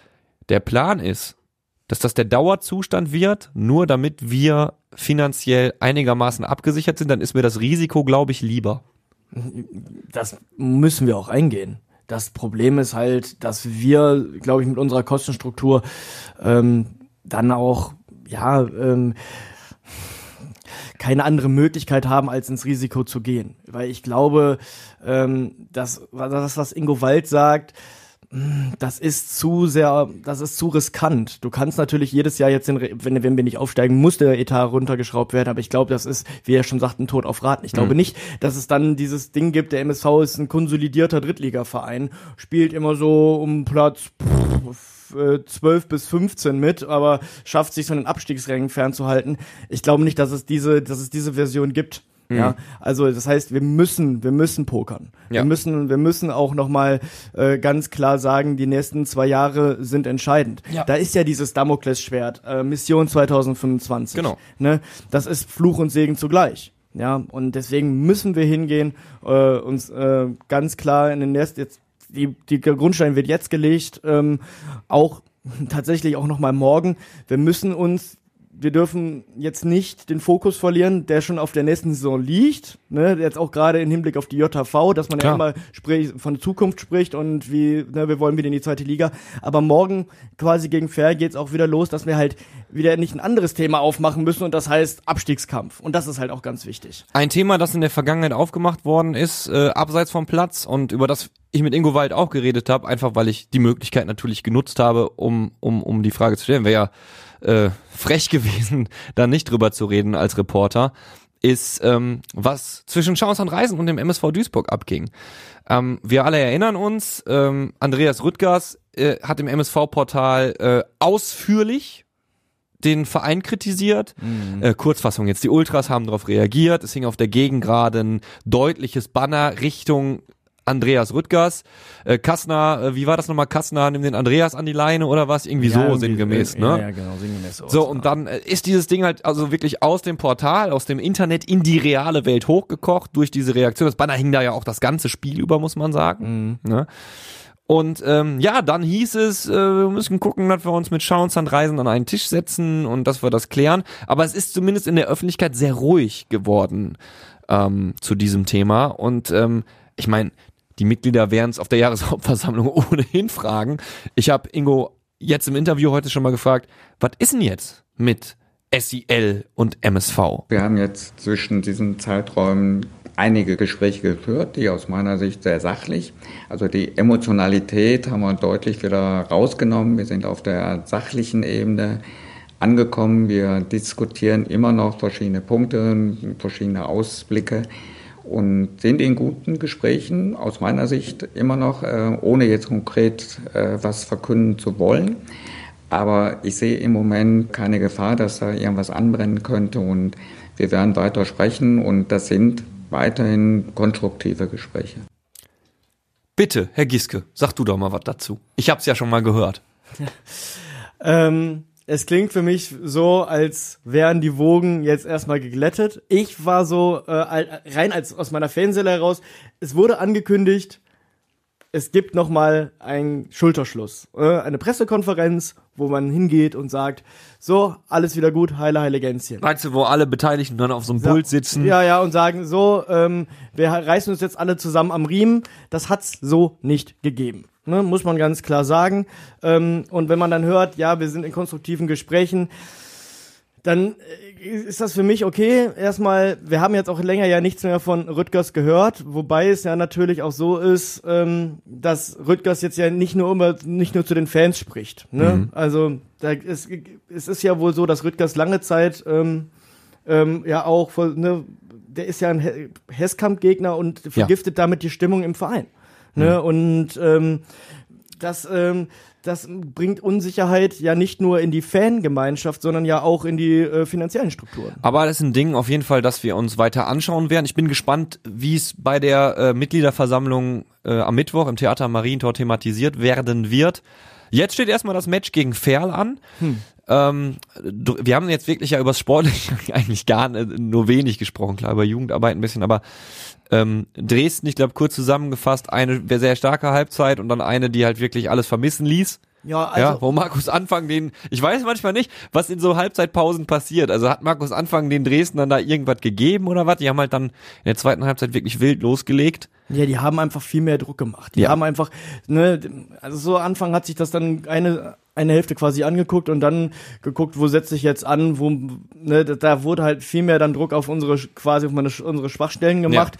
der Plan ist, dass das der Dauerzustand wird, nur damit wir finanziell einigermaßen abgesichert sind, dann ist mir das Risiko, glaube ich, lieber. Das müssen wir auch eingehen. Das Problem ist halt, dass wir, glaube ich, mit unserer Kostenstruktur ähm, dann auch, ja, ähm, keine andere Möglichkeit haben, als ins Risiko zu gehen. Weil ich glaube, ähm, dass das, was Ingo Wald sagt, mh, das ist zu sehr, das ist zu riskant. Du kannst natürlich jedes Jahr jetzt, den, wenn, wenn wir nicht aufsteigen, muss der Etat runtergeschraubt werden, aber ich glaube, das ist, wie er schon sagt, ein Tod auf Raten. Ich glaube nicht, dass es dann dieses Ding gibt, der MSV ist ein konsolidierter Drittligaverein, spielt immer so um Platz pff, äh, 12 bis 15 mit, aber schafft sich von den Abstiegsrängen fernzuhalten. Ich glaube nicht, dass es diese, dass es diese Version gibt. Ja, also das heißt, wir müssen, wir müssen pokern. Ja. Wir müssen, wir müssen auch noch mal äh, ganz klar sagen, die nächsten zwei Jahre sind entscheidend. Ja. Da ist ja dieses Damoklesschwert, äh, Mission 2025. Genau. Ne? Das ist Fluch und Segen zugleich. Ja, und deswegen müssen wir hingehen, äh, uns äh, ganz klar in den nächsten jetzt die, die Grundstein wird jetzt gelegt, ähm, auch tatsächlich auch noch mal morgen. Wir müssen uns wir dürfen jetzt nicht den Fokus verlieren, der schon auf der nächsten Saison liegt. Ne? Jetzt auch gerade im Hinblick auf die JV, dass man Klar. ja immer spricht, von Zukunft spricht und wie, ne, wir wollen wieder in die zweite Liga. Aber morgen quasi gegen Fair geht's auch wieder los, dass wir halt wieder nicht ein anderes Thema aufmachen müssen und das heißt Abstiegskampf. Und das ist halt auch ganz wichtig. Ein Thema, das in der Vergangenheit aufgemacht worden ist, äh, abseits vom Platz und über das ich mit Ingo Wald auch geredet habe, einfach weil ich die Möglichkeit natürlich genutzt habe, um, um, um die Frage zu stellen. Wäre ja äh, frech gewesen, da nicht drüber zu reden als Reporter, ist, ähm, was zwischen Chance an Reisen und dem MSV Duisburg abging. Ähm, wir alle erinnern uns, ähm, Andreas Rüttgers äh, hat im MSV-Portal äh, ausführlich den Verein kritisiert. Äh, Kurzfassung jetzt, die Ultras haben darauf reagiert. Es hing auf der Gegengeraden ein deutliches Banner Richtung Andreas Rüttgers. Äh, Kassner, äh, wie war das nochmal? Kassner nimmt den Andreas an die Leine oder was? Irgendwie so irgendwie, sinngemäß, äh, ne? Ja, ja, genau, sinngemäß. So, und dann äh, ist dieses Ding halt also wirklich aus dem Portal, aus dem Internet in die reale Welt hochgekocht durch diese Reaktion. Das Banner hing da ja auch das ganze Spiel über, muss man sagen. Ne? Und ähm, ja, dann hieß es, äh, wir müssen gucken, dass wir uns mit Schauensand Reisen an einen Tisch setzen und dass wir das klären. Aber es ist zumindest in der Öffentlichkeit sehr ruhig geworden ähm, zu diesem Thema. Und ähm, ich meine, die Mitglieder werden es auf der Jahreshauptversammlung ohnehin fragen. Ich habe Ingo jetzt im Interview heute schon mal gefragt, was ist denn jetzt mit SIL und MSV? Wir haben jetzt zwischen diesen Zeiträumen einige Gespräche geführt, die aus meiner Sicht sehr sachlich. Also die Emotionalität haben wir deutlich wieder rausgenommen. Wir sind auf der sachlichen Ebene angekommen. Wir diskutieren immer noch verschiedene Punkte, verschiedene Ausblicke und sind in guten Gesprächen aus meiner Sicht immer noch, äh, ohne jetzt konkret äh, was verkünden zu wollen. Aber ich sehe im Moment keine Gefahr, dass da irgendwas anbrennen könnte und wir werden weiter sprechen und das sind weiterhin konstruktive Gespräche. Bitte, Herr Giske, sag du doch mal was dazu. Ich hab's ja schon mal gehört. Ähm, es klingt für mich so, als wären die Wogen jetzt erstmal geglättet. Ich war so äh, rein als aus meiner Fanseele heraus. Es wurde angekündigt, es gibt noch mal einen Schulterschluss, äh, eine Pressekonferenz, wo man hingeht und sagt, so alles wieder gut, heile heile Gänschen. Meinst du, wo alle Beteiligten dann auf so einem Pult sitzen? Ja, ja, und sagen so, ähm, wir reißen uns jetzt alle zusammen am Riemen. Das hat's so nicht gegeben. Ne, muss man ganz klar sagen. Ähm, und wenn man dann hört, ja, wir sind in konstruktiven Gesprächen, dann äh, ist das für mich okay. Erstmal, wir haben jetzt auch länger ja nichts mehr von Rüttgers gehört, wobei es ja natürlich auch so ist, ähm, dass Rüttgers jetzt ja nicht nur immer, nicht nur zu den Fans spricht. Ne? Also da ist, es ist ja wohl so, dass Rüttgers lange Zeit ähm, ähm, ja auch, ne, der ist ja ein He- Hesskamp-Gegner und vergiftet damit die Stimmung im Verein. Ne? Und ähm, das, ähm, das bringt Unsicherheit ja nicht nur in die Fangemeinschaft, sondern ja auch in die äh, finanziellen Strukturen. Aber das ist ein Ding auf jeden Fall, das wir uns weiter anschauen werden. Ich bin gespannt, wie es bei der äh, Mitgliederversammlung äh, am Mittwoch im Theater Marientor thematisiert werden wird. Jetzt steht erstmal das Match gegen Ferl an. Ähm, du- wir haben jetzt wirklich ja über das Sportliche eigentlich gar nur wenig gesprochen, klar, über Jugendarbeit ein bisschen, aber ähm, Dresden, ich glaube, kurz zusammengefasst, eine sehr starke Halbzeit und dann eine, die halt wirklich alles vermissen ließ. Ja, also ja, wo Markus Anfang den, ich weiß manchmal nicht, was in so Halbzeitpausen passiert. Also hat Markus Anfang den Dresden dann da irgendwas gegeben oder was? Die haben halt dann in der zweiten Halbzeit wirklich wild losgelegt. Ja, die haben einfach viel mehr Druck gemacht. Die Ja. haben einfach, ne, also so Anfang hat sich das dann eine, eine Hälfte quasi angeguckt und dann geguckt, wo setze ich jetzt an, wo, ne, da- wurde halt viel mehr dann Druck auf unsere, quasi auf meine, unsere Schwachstellen gemacht.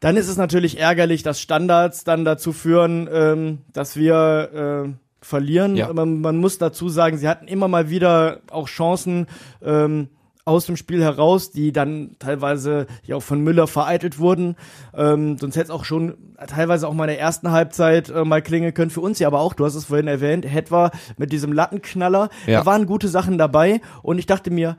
Dann ist es natürlich ärgerlich, dass Standards dann dazu führen, ähm, dass wir äh, verlieren. Ja. Man, man muss dazu sagen, sie hatten immer mal wieder auch Chancen, ähm, aus dem Spiel heraus, die dann teilweise ja auch von Müller vereitelt wurden. Ähm, sonst hätte es auch schon teilweise auch mal in der ersten Halbzeit äh, mal klingeln können. Für uns ja aber auch, du hast es vorhin erwähnt, etwa mit diesem Lattenknaller. Ja. Da waren gute Sachen dabei und ich dachte mir,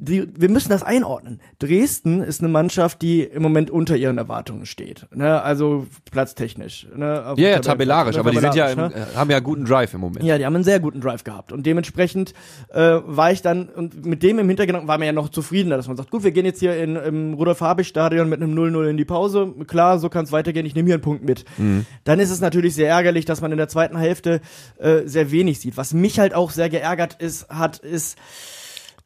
die, wir müssen das einordnen. Dresden ist eine Mannschaft, die im Moment unter ihren Erwartungen steht. Ne? Also platztechnisch. Ne? Ja, ja, tabellarisch, aber die sind ja, im, tabellarisch, ne? haben ja guten Drive im Moment. Ja, die haben einen sehr guten Drive gehabt. Und dementsprechend äh, war ich dann, und mit dem im Hintergedanken war man ja noch zufriedener, dass man sagt, gut, wir gehen jetzt hier in, im Rudolf-Habich-Stadion mit einem 0-0 in die Pause. Klar, so kann es weitergehen, ich nehme hier einen Punkt mit. Dann ist es natürlich sehr ärgerlich, dass man in der zweiten Hälfte äh, sehr wenig sieht. Was mich halt auch sehr geärgert ist, hat, ist,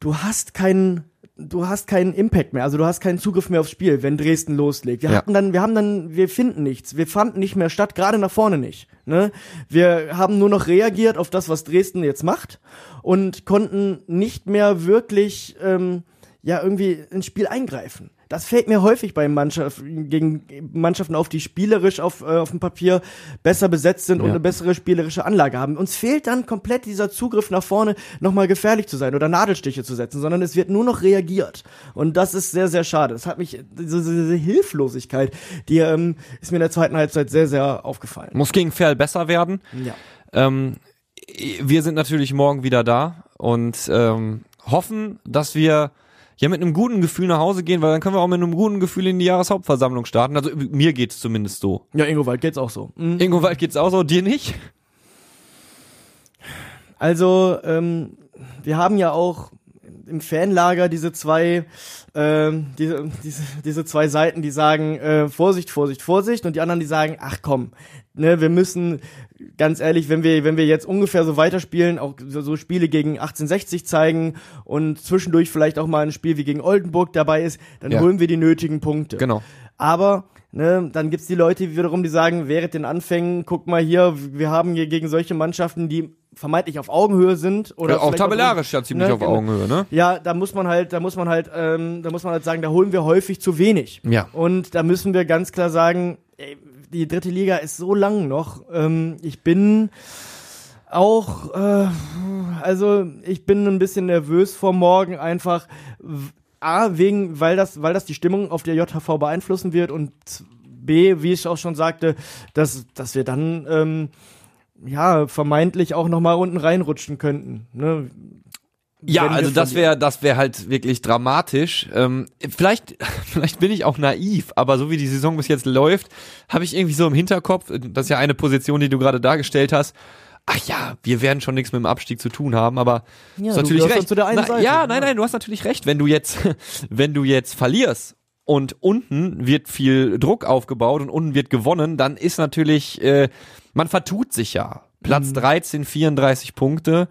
du hast keinen du hast keinen Impact mehr, also du hast keinen Zugriff mehr aufs Spiel, wenn Dresden loslegt. Wir Ja. hatten dann, wir haben dann, wir finden nichts, wir fanden nicht mehr statt, gerade nach vorne nicht. Ne? Wir haben nur noch reagiert auf das, was Dresden jetzt macht und konnten nicht mehr wirklich ähm, ja irgendwie ins Spiel eingreifen. Das fällt mir häufig bei Mannschaften gegen Mannschaften auf, die spielerisch auf, äh, auf dem Papier besser besetzt sind und Ja. eine bessere spielerische Anlage haben. Uns fehlt dann komplett dieser Zugriff nach vorne, nochmal gefährlich zu sein oder Nadelstiche zu setzen, sondern es wird nur noch reagiert. Und das ist sehr, sehr schade. Das hat mich, diese, diese Hilflosigkeit, die ähm, ist mir in der zweiten Halbzeit sehr, sehr aufgefallen. Muss gegen Ferl besser werden. Ja. Ähm, wir sind natürlich morgen wieder da und ähm, hoffen, dass wir ja mit einem guten Gefühl nach Hause gehen, weil dann können wir auch mit einem guten Gefühl in die Jahreshauptversammlung starten. Also mir geht's zumindest so. Ja, Ingowald geht's auch so. Mhm. Ingowald geht's auch so, dir nicht? Also, ähm, wir haben ja auch im Fanlager diese zwei, ähm, diese, diese, diese zwei Seiten, die sagen, äh, Vorsicht, Vorsicht, Vorsicht, und die anderen, die sagen, ach komm, ne, wir müssen, ganz ehrlich, wenn wir, wenn wir jetzt ungefähr so weiterspielen, auch so, so Spiele gegen 1860 zeigen und zwischendurch vielleicht auch mal ein Spiel wie gegen Oldenburg dabei ist, dann Ja. holen wir die nötigen Punkte. Genau. Aber ne, dann gibt's die Leute wiederum, die sagen, während den Anfängen, guck mal hier, wir haben hier gegen solche Mannschaften, die vermeintlich auf Augenhöhe sind oder Äh, auch tabellarisch ja ziemlich ne, auf. Augenhöhe, ne? Ja, da muss man halt, da muss man halt, ähm, da muss man halt sagen, da holen wir häufig zu wenig. Ja. Und da müssen wir ganz klar sagen, ey, die dritte Liga ist so lang noch. Ähm, ich bin auch, äh, also ich bin ein bisschen nervös vor morgen einfach. A, wegen, weil das, weil das die Stimmung auf der JHV beeinflussen wird und B, wie ich auch schon sagte, dass, dass wir dann ähm, ja vermeintlich auch nochmal unten reinrutschen könnten. Ne? Ja, also das wäre das wäre halt wirklich dramatisch. Ähm, vielleicht vielleicht bin ich auch naiv, aber so wie die Saison bis jetzt läuft, habe ich irgendwie so im Hinterkopf, das ist ja eine Position, die du gerade dargestellt hast. Ach ja, wir werden schon nichts mit dem Abstieg zu tun haben, aber Ja, ist du natürlich recht. zu der einen Na, Seite. Ja, nein, nein, du hast natürlich recht, wenn du jetzt wenn du jetzt verlierst und unten wird viel Druck aufgebaut und unten wird gewonnen, dann ist natürlich äh, man vertut sich ja. Platz Mhm. 13, 34 Punkte.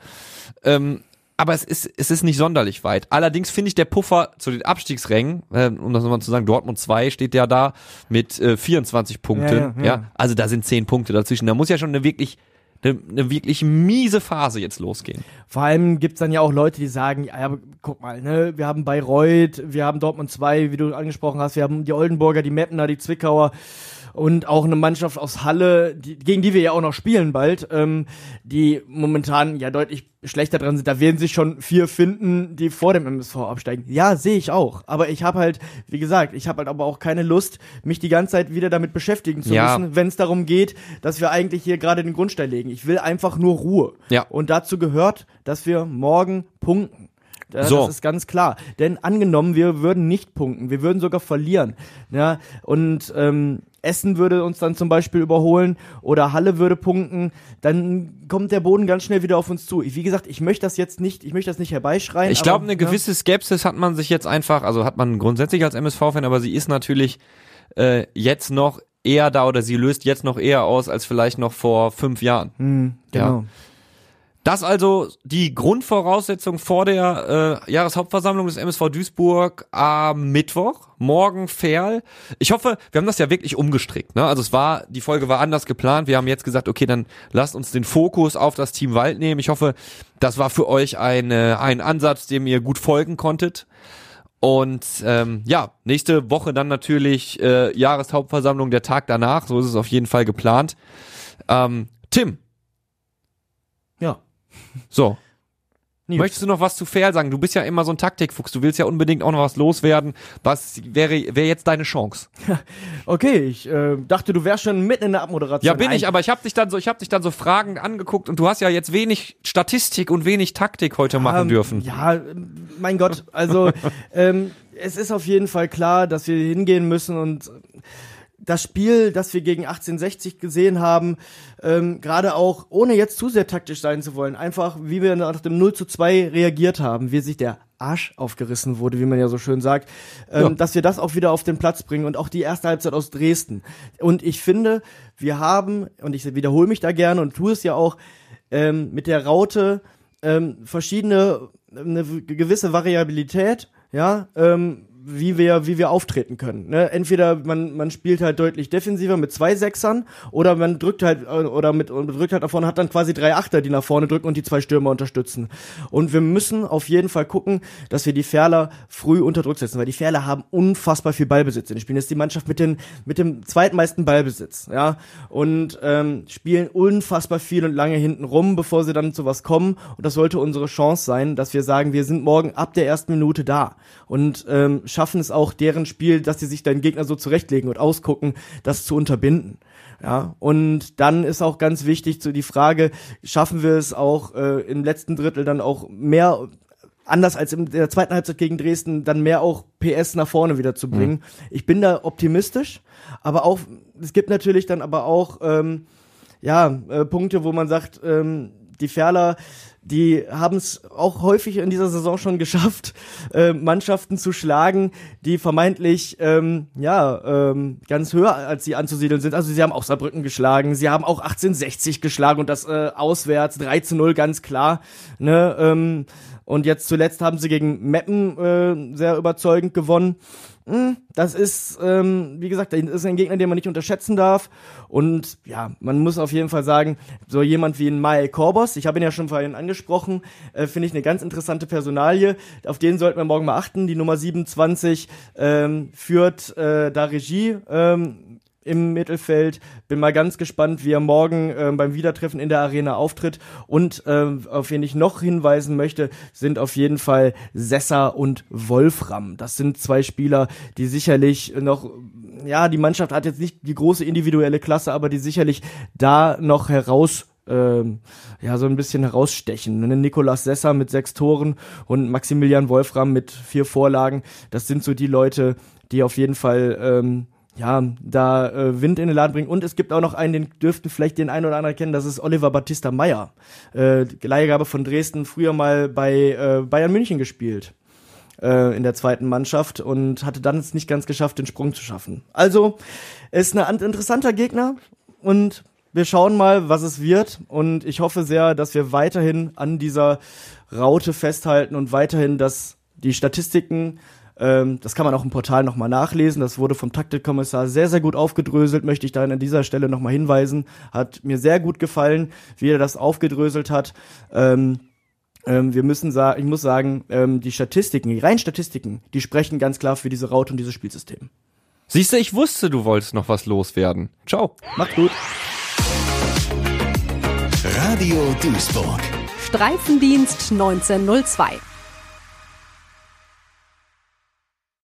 Ähm, aber es ist, es ist nicht sonderlich weit. Allerdings finde ich der Puffer zu den Abstiegsrängen, äh, um das nochmal zu sagen, Dortmund 2 steht ja da mit äh, 24 Punkten. Ja, Ja, ja, ja. Also da sind 10 Punkte dazwischen. Da muss ja schon eine wirklich, eine, eine wirklich miese Phase jetzt losgehen. Vor allem gibt's dann ja auch Leute, die sagen, ja, aber guck mal, ne, wir haben Bayreuth, wir haben Dortmund 2, wie du angesprochen hast, wir haben die Oldenburger, die Mettner, die Zwickauer und auch eine Mannschaft aus Halle, die, gegen die wir ja auch noch spielen bald, ähm, die momentan ja deutlich schlechter dran sind. Da werden sich schon vier finden, die vor dem MSV absteigen. Ja, sehe ich auch. Aber ich habe halt, wie gesagt, ich habe halt aber auch keine Lust, mich die ganze Zeit wieder damit beschäftigen zu Ja. müssen, wenn es darum geht, dass wir eigentlich hier gerade den Grundstein legen. Ich will einfach nur Ruhe. Ja. Und dazu gehört, dass wir morgen punkten. Ja, So. Das ist ganz klar. Denn angenommen, wir würden nicht punkten, wir würden sogar verlieren. Ja, und ähm, Essen würde uns dann zum Beispiel überholen oder Halle würde punkten, dann kommt der Boden ganz schnell wieder auf uns zu. Ich, wie gesagt, ich möchte das jetzt nicht, ich möchte das nicht herbeischreien. Ich glaube, eine ne? gewisse Skepsis hat man sich jetzt einfach, also hat man grundsätzlich als MSV-Fan, aber sie ist natürlich äh, jetzt noch eher da oder sie löst jetzt noch eher aus als vielleicht noch vor fünf Jahren. Hm, genau. Das also die Grundvoraussetzung vor der äh, Jahreshauptversammlung des MSV Duisburg am Mittwoch, morgen Ferl. Ich hoffe, wir haben das ja wirklich umgestrickt. Ne? Also es war, die Folge war anders geplant. Wir haben jetzt gesagt, okay, dann lasst uns den Fokus auf das Team Wald nehmen. Ich hoffe, das war für euch eine, ein Ansatz, dem ihr gut folgen konntet. Und ähm, ja, nächste Woche dann natürlich äh, Jahreshauptversammlung, der Tag danach. So ist es auf jeden Fall geplant. Ähm, Tim, Ja. so, Möchtest du noch was zu Fair sagen? Du bist ja immer so ein Taktikfuchs. Du willst ja unbedingt auch noch was loswerden. Was wäre, wäre jetzt deine Chance? Okay, ich äh, dachte, du wärst schon mitten in der Abmoderation. Ja, bin ich, Ein- aber ich habe dich dann so, ich habe dich dann so fragend angeguckt und du hast ja jetzt wenig Statistik und wenig Taktik heute machen Ähm, dürfen. Ja, mein Gott, also ähm, es ist auf jeden Fall klar, dass wir hingehen müssen und das Spiel, das wir gegen 1860 gesehen haben, ähm, gerade auch, ohne jetzt zu sehr taktisch sein zu wollen, einfach, wie wir nach dem 0 zu 2 reagiert haben, wie sich der Arsch aufgerissen wurde, wie man ja so schön sagt, ähm, Ja. dass wir das auch wieder auf den Platz bringen und auch die erste Halbzeit aus Dresden. Und ich finde, wir haben, und ich wiederhole mich da gerne und tue es ja auch, ähm, mit der Raute ähm, verschiedene, eine gewisse Variabilität, ja, ähm, wie wir, wie wir auftreten können. Ne? Entweder man, man spielt halt deutlich defensiver mit zwei Sechsern oder man drückt halt, äh, oder mit, und drückt halt nach vorne, hat dann quasi drei Achter, die nach vorne drücken und die zwei Stürmer unterstützen. Und wir müssen auf jeden Fall gucken, dass wir die Ferler früh unter Druck setzen, weil die Ferler haben unfassbar viel Ballbesitz in den Spielen. Das ist die Mannschaft mit, den, mit dem zweitmeisten Ballbesitz, ja, und ähm, spielen unfassbar viel und lange hinten rum, bevor sie dann zu was kommen. Und das sollte unsere Chance sein, dass wir sagen, wir sind morgen ab der ersten Minute da und ähm, schaffen es auch deren Spiel, dass sie sich deinen Gegner so zurechtlegen und ausgucken, das zu unterbinden. Ja, und dann ist auch ganz wichtig zu die Frage, schaffen wir es auch äh, im letzten Drittel dann auch mehr anders als in der zweiten Halbzeit gegen Dresden, dann mehr auch PS nach vorne wieder zu bringen. Ich bin da optimistisch, aber auch, es gibt natürlich dann aber auch, ähm, ja, äh, Punkte, wo man sagt, ähm, die Ferler, die haben es auch häufig in dieser Saison schon geschafft, äh, Mannschaften zu schlagen, die vermeintlich ähm, ja ähm, ganz höher als sie anzusiedeln sind. Also sie haben auch Saarbrücken geschlagen, sie haben auch 1860 geschlagen und das äh, auswärts 3 zu 0 ganz klar. Ne? Ähm, und jetzt zuletzt haben sie gegen Meppen äh, sehr überzeugend gewonnen. Hm, Das ist, ähm, wie gesagt, das ist ein Gegner, den man nicht unterschätzen darf. Und ja, man muss auf jeden Fall sagen, so jemand wie ein Mae Korbos, ich habe ihn ja schon vorhin angesprochen, äh, finde ich eine ganz interessante Personalie. Auf den sollten wir morgen mal achten. Die Nummer 27 ähm, führt äh, da Regie. Ähm, im Mittelfeld. Bin mal ganz gespannt, wie er morgen ähm, beim Wiedertreffen in der Arena auftritt. Und ähm, auf wen ich noch hinweisen möchte, sind auf jeden Fall Sessa und Wolfram. Das sind zwei Spieler, die sicherlich noch, ja, die Mannschaft hat jetzt nicht die große individuelle Klasse, aber die sicherlich da noch heraus ähm, ja, so ein bisschen herausstechen. Ne? Nikolas Sessa mit sechs Toren und Maximilian Wolfram mit vier Vorlagen. Das sind so die Leute, die auf jeden Fall ähm, ja, da äh, Wind in den Laden bringen. Und es gibt auch noch einen, den dürften vielleicht den einen oder anderen kennen, das ist Oliver Battista Meyer. Äh, Leihgabe von Dresden, früher mal bei äh, Bayern München gespielt äh, in der zweiten Mannschaft und hatte dann es nicht ganz geschafft, den Sprung zu schaffen. Also, ist ein interessanter Gegner und wir schauen mal, was es wird. Und ich hoffe sehr, dass wir weiterhin an dieser Raute festhalten und weiterhin, dass die Statistiken ähm, das kann man auch im Portal nochmal nachlesen. Das wurde vom Taktikkommissar sehr, sehr gut aufgedröselt, möchte ich da an dieser Stelle nochmal hinweisen. Hat mir sehr gut gefallen, wie er das aufgedröselt hat. Ähm, ähm, wir müssen sagen, ich muss sagen, ähm, die Statistiken, die reinen Statistiken, die sprechen ganz klar für diese Raute und dieses Spielsystem. Siehst du, ich wusste, du wolltest noch was loswerden. Ciao. Macht gut. Radio Duisburg. Streifendienst 1902.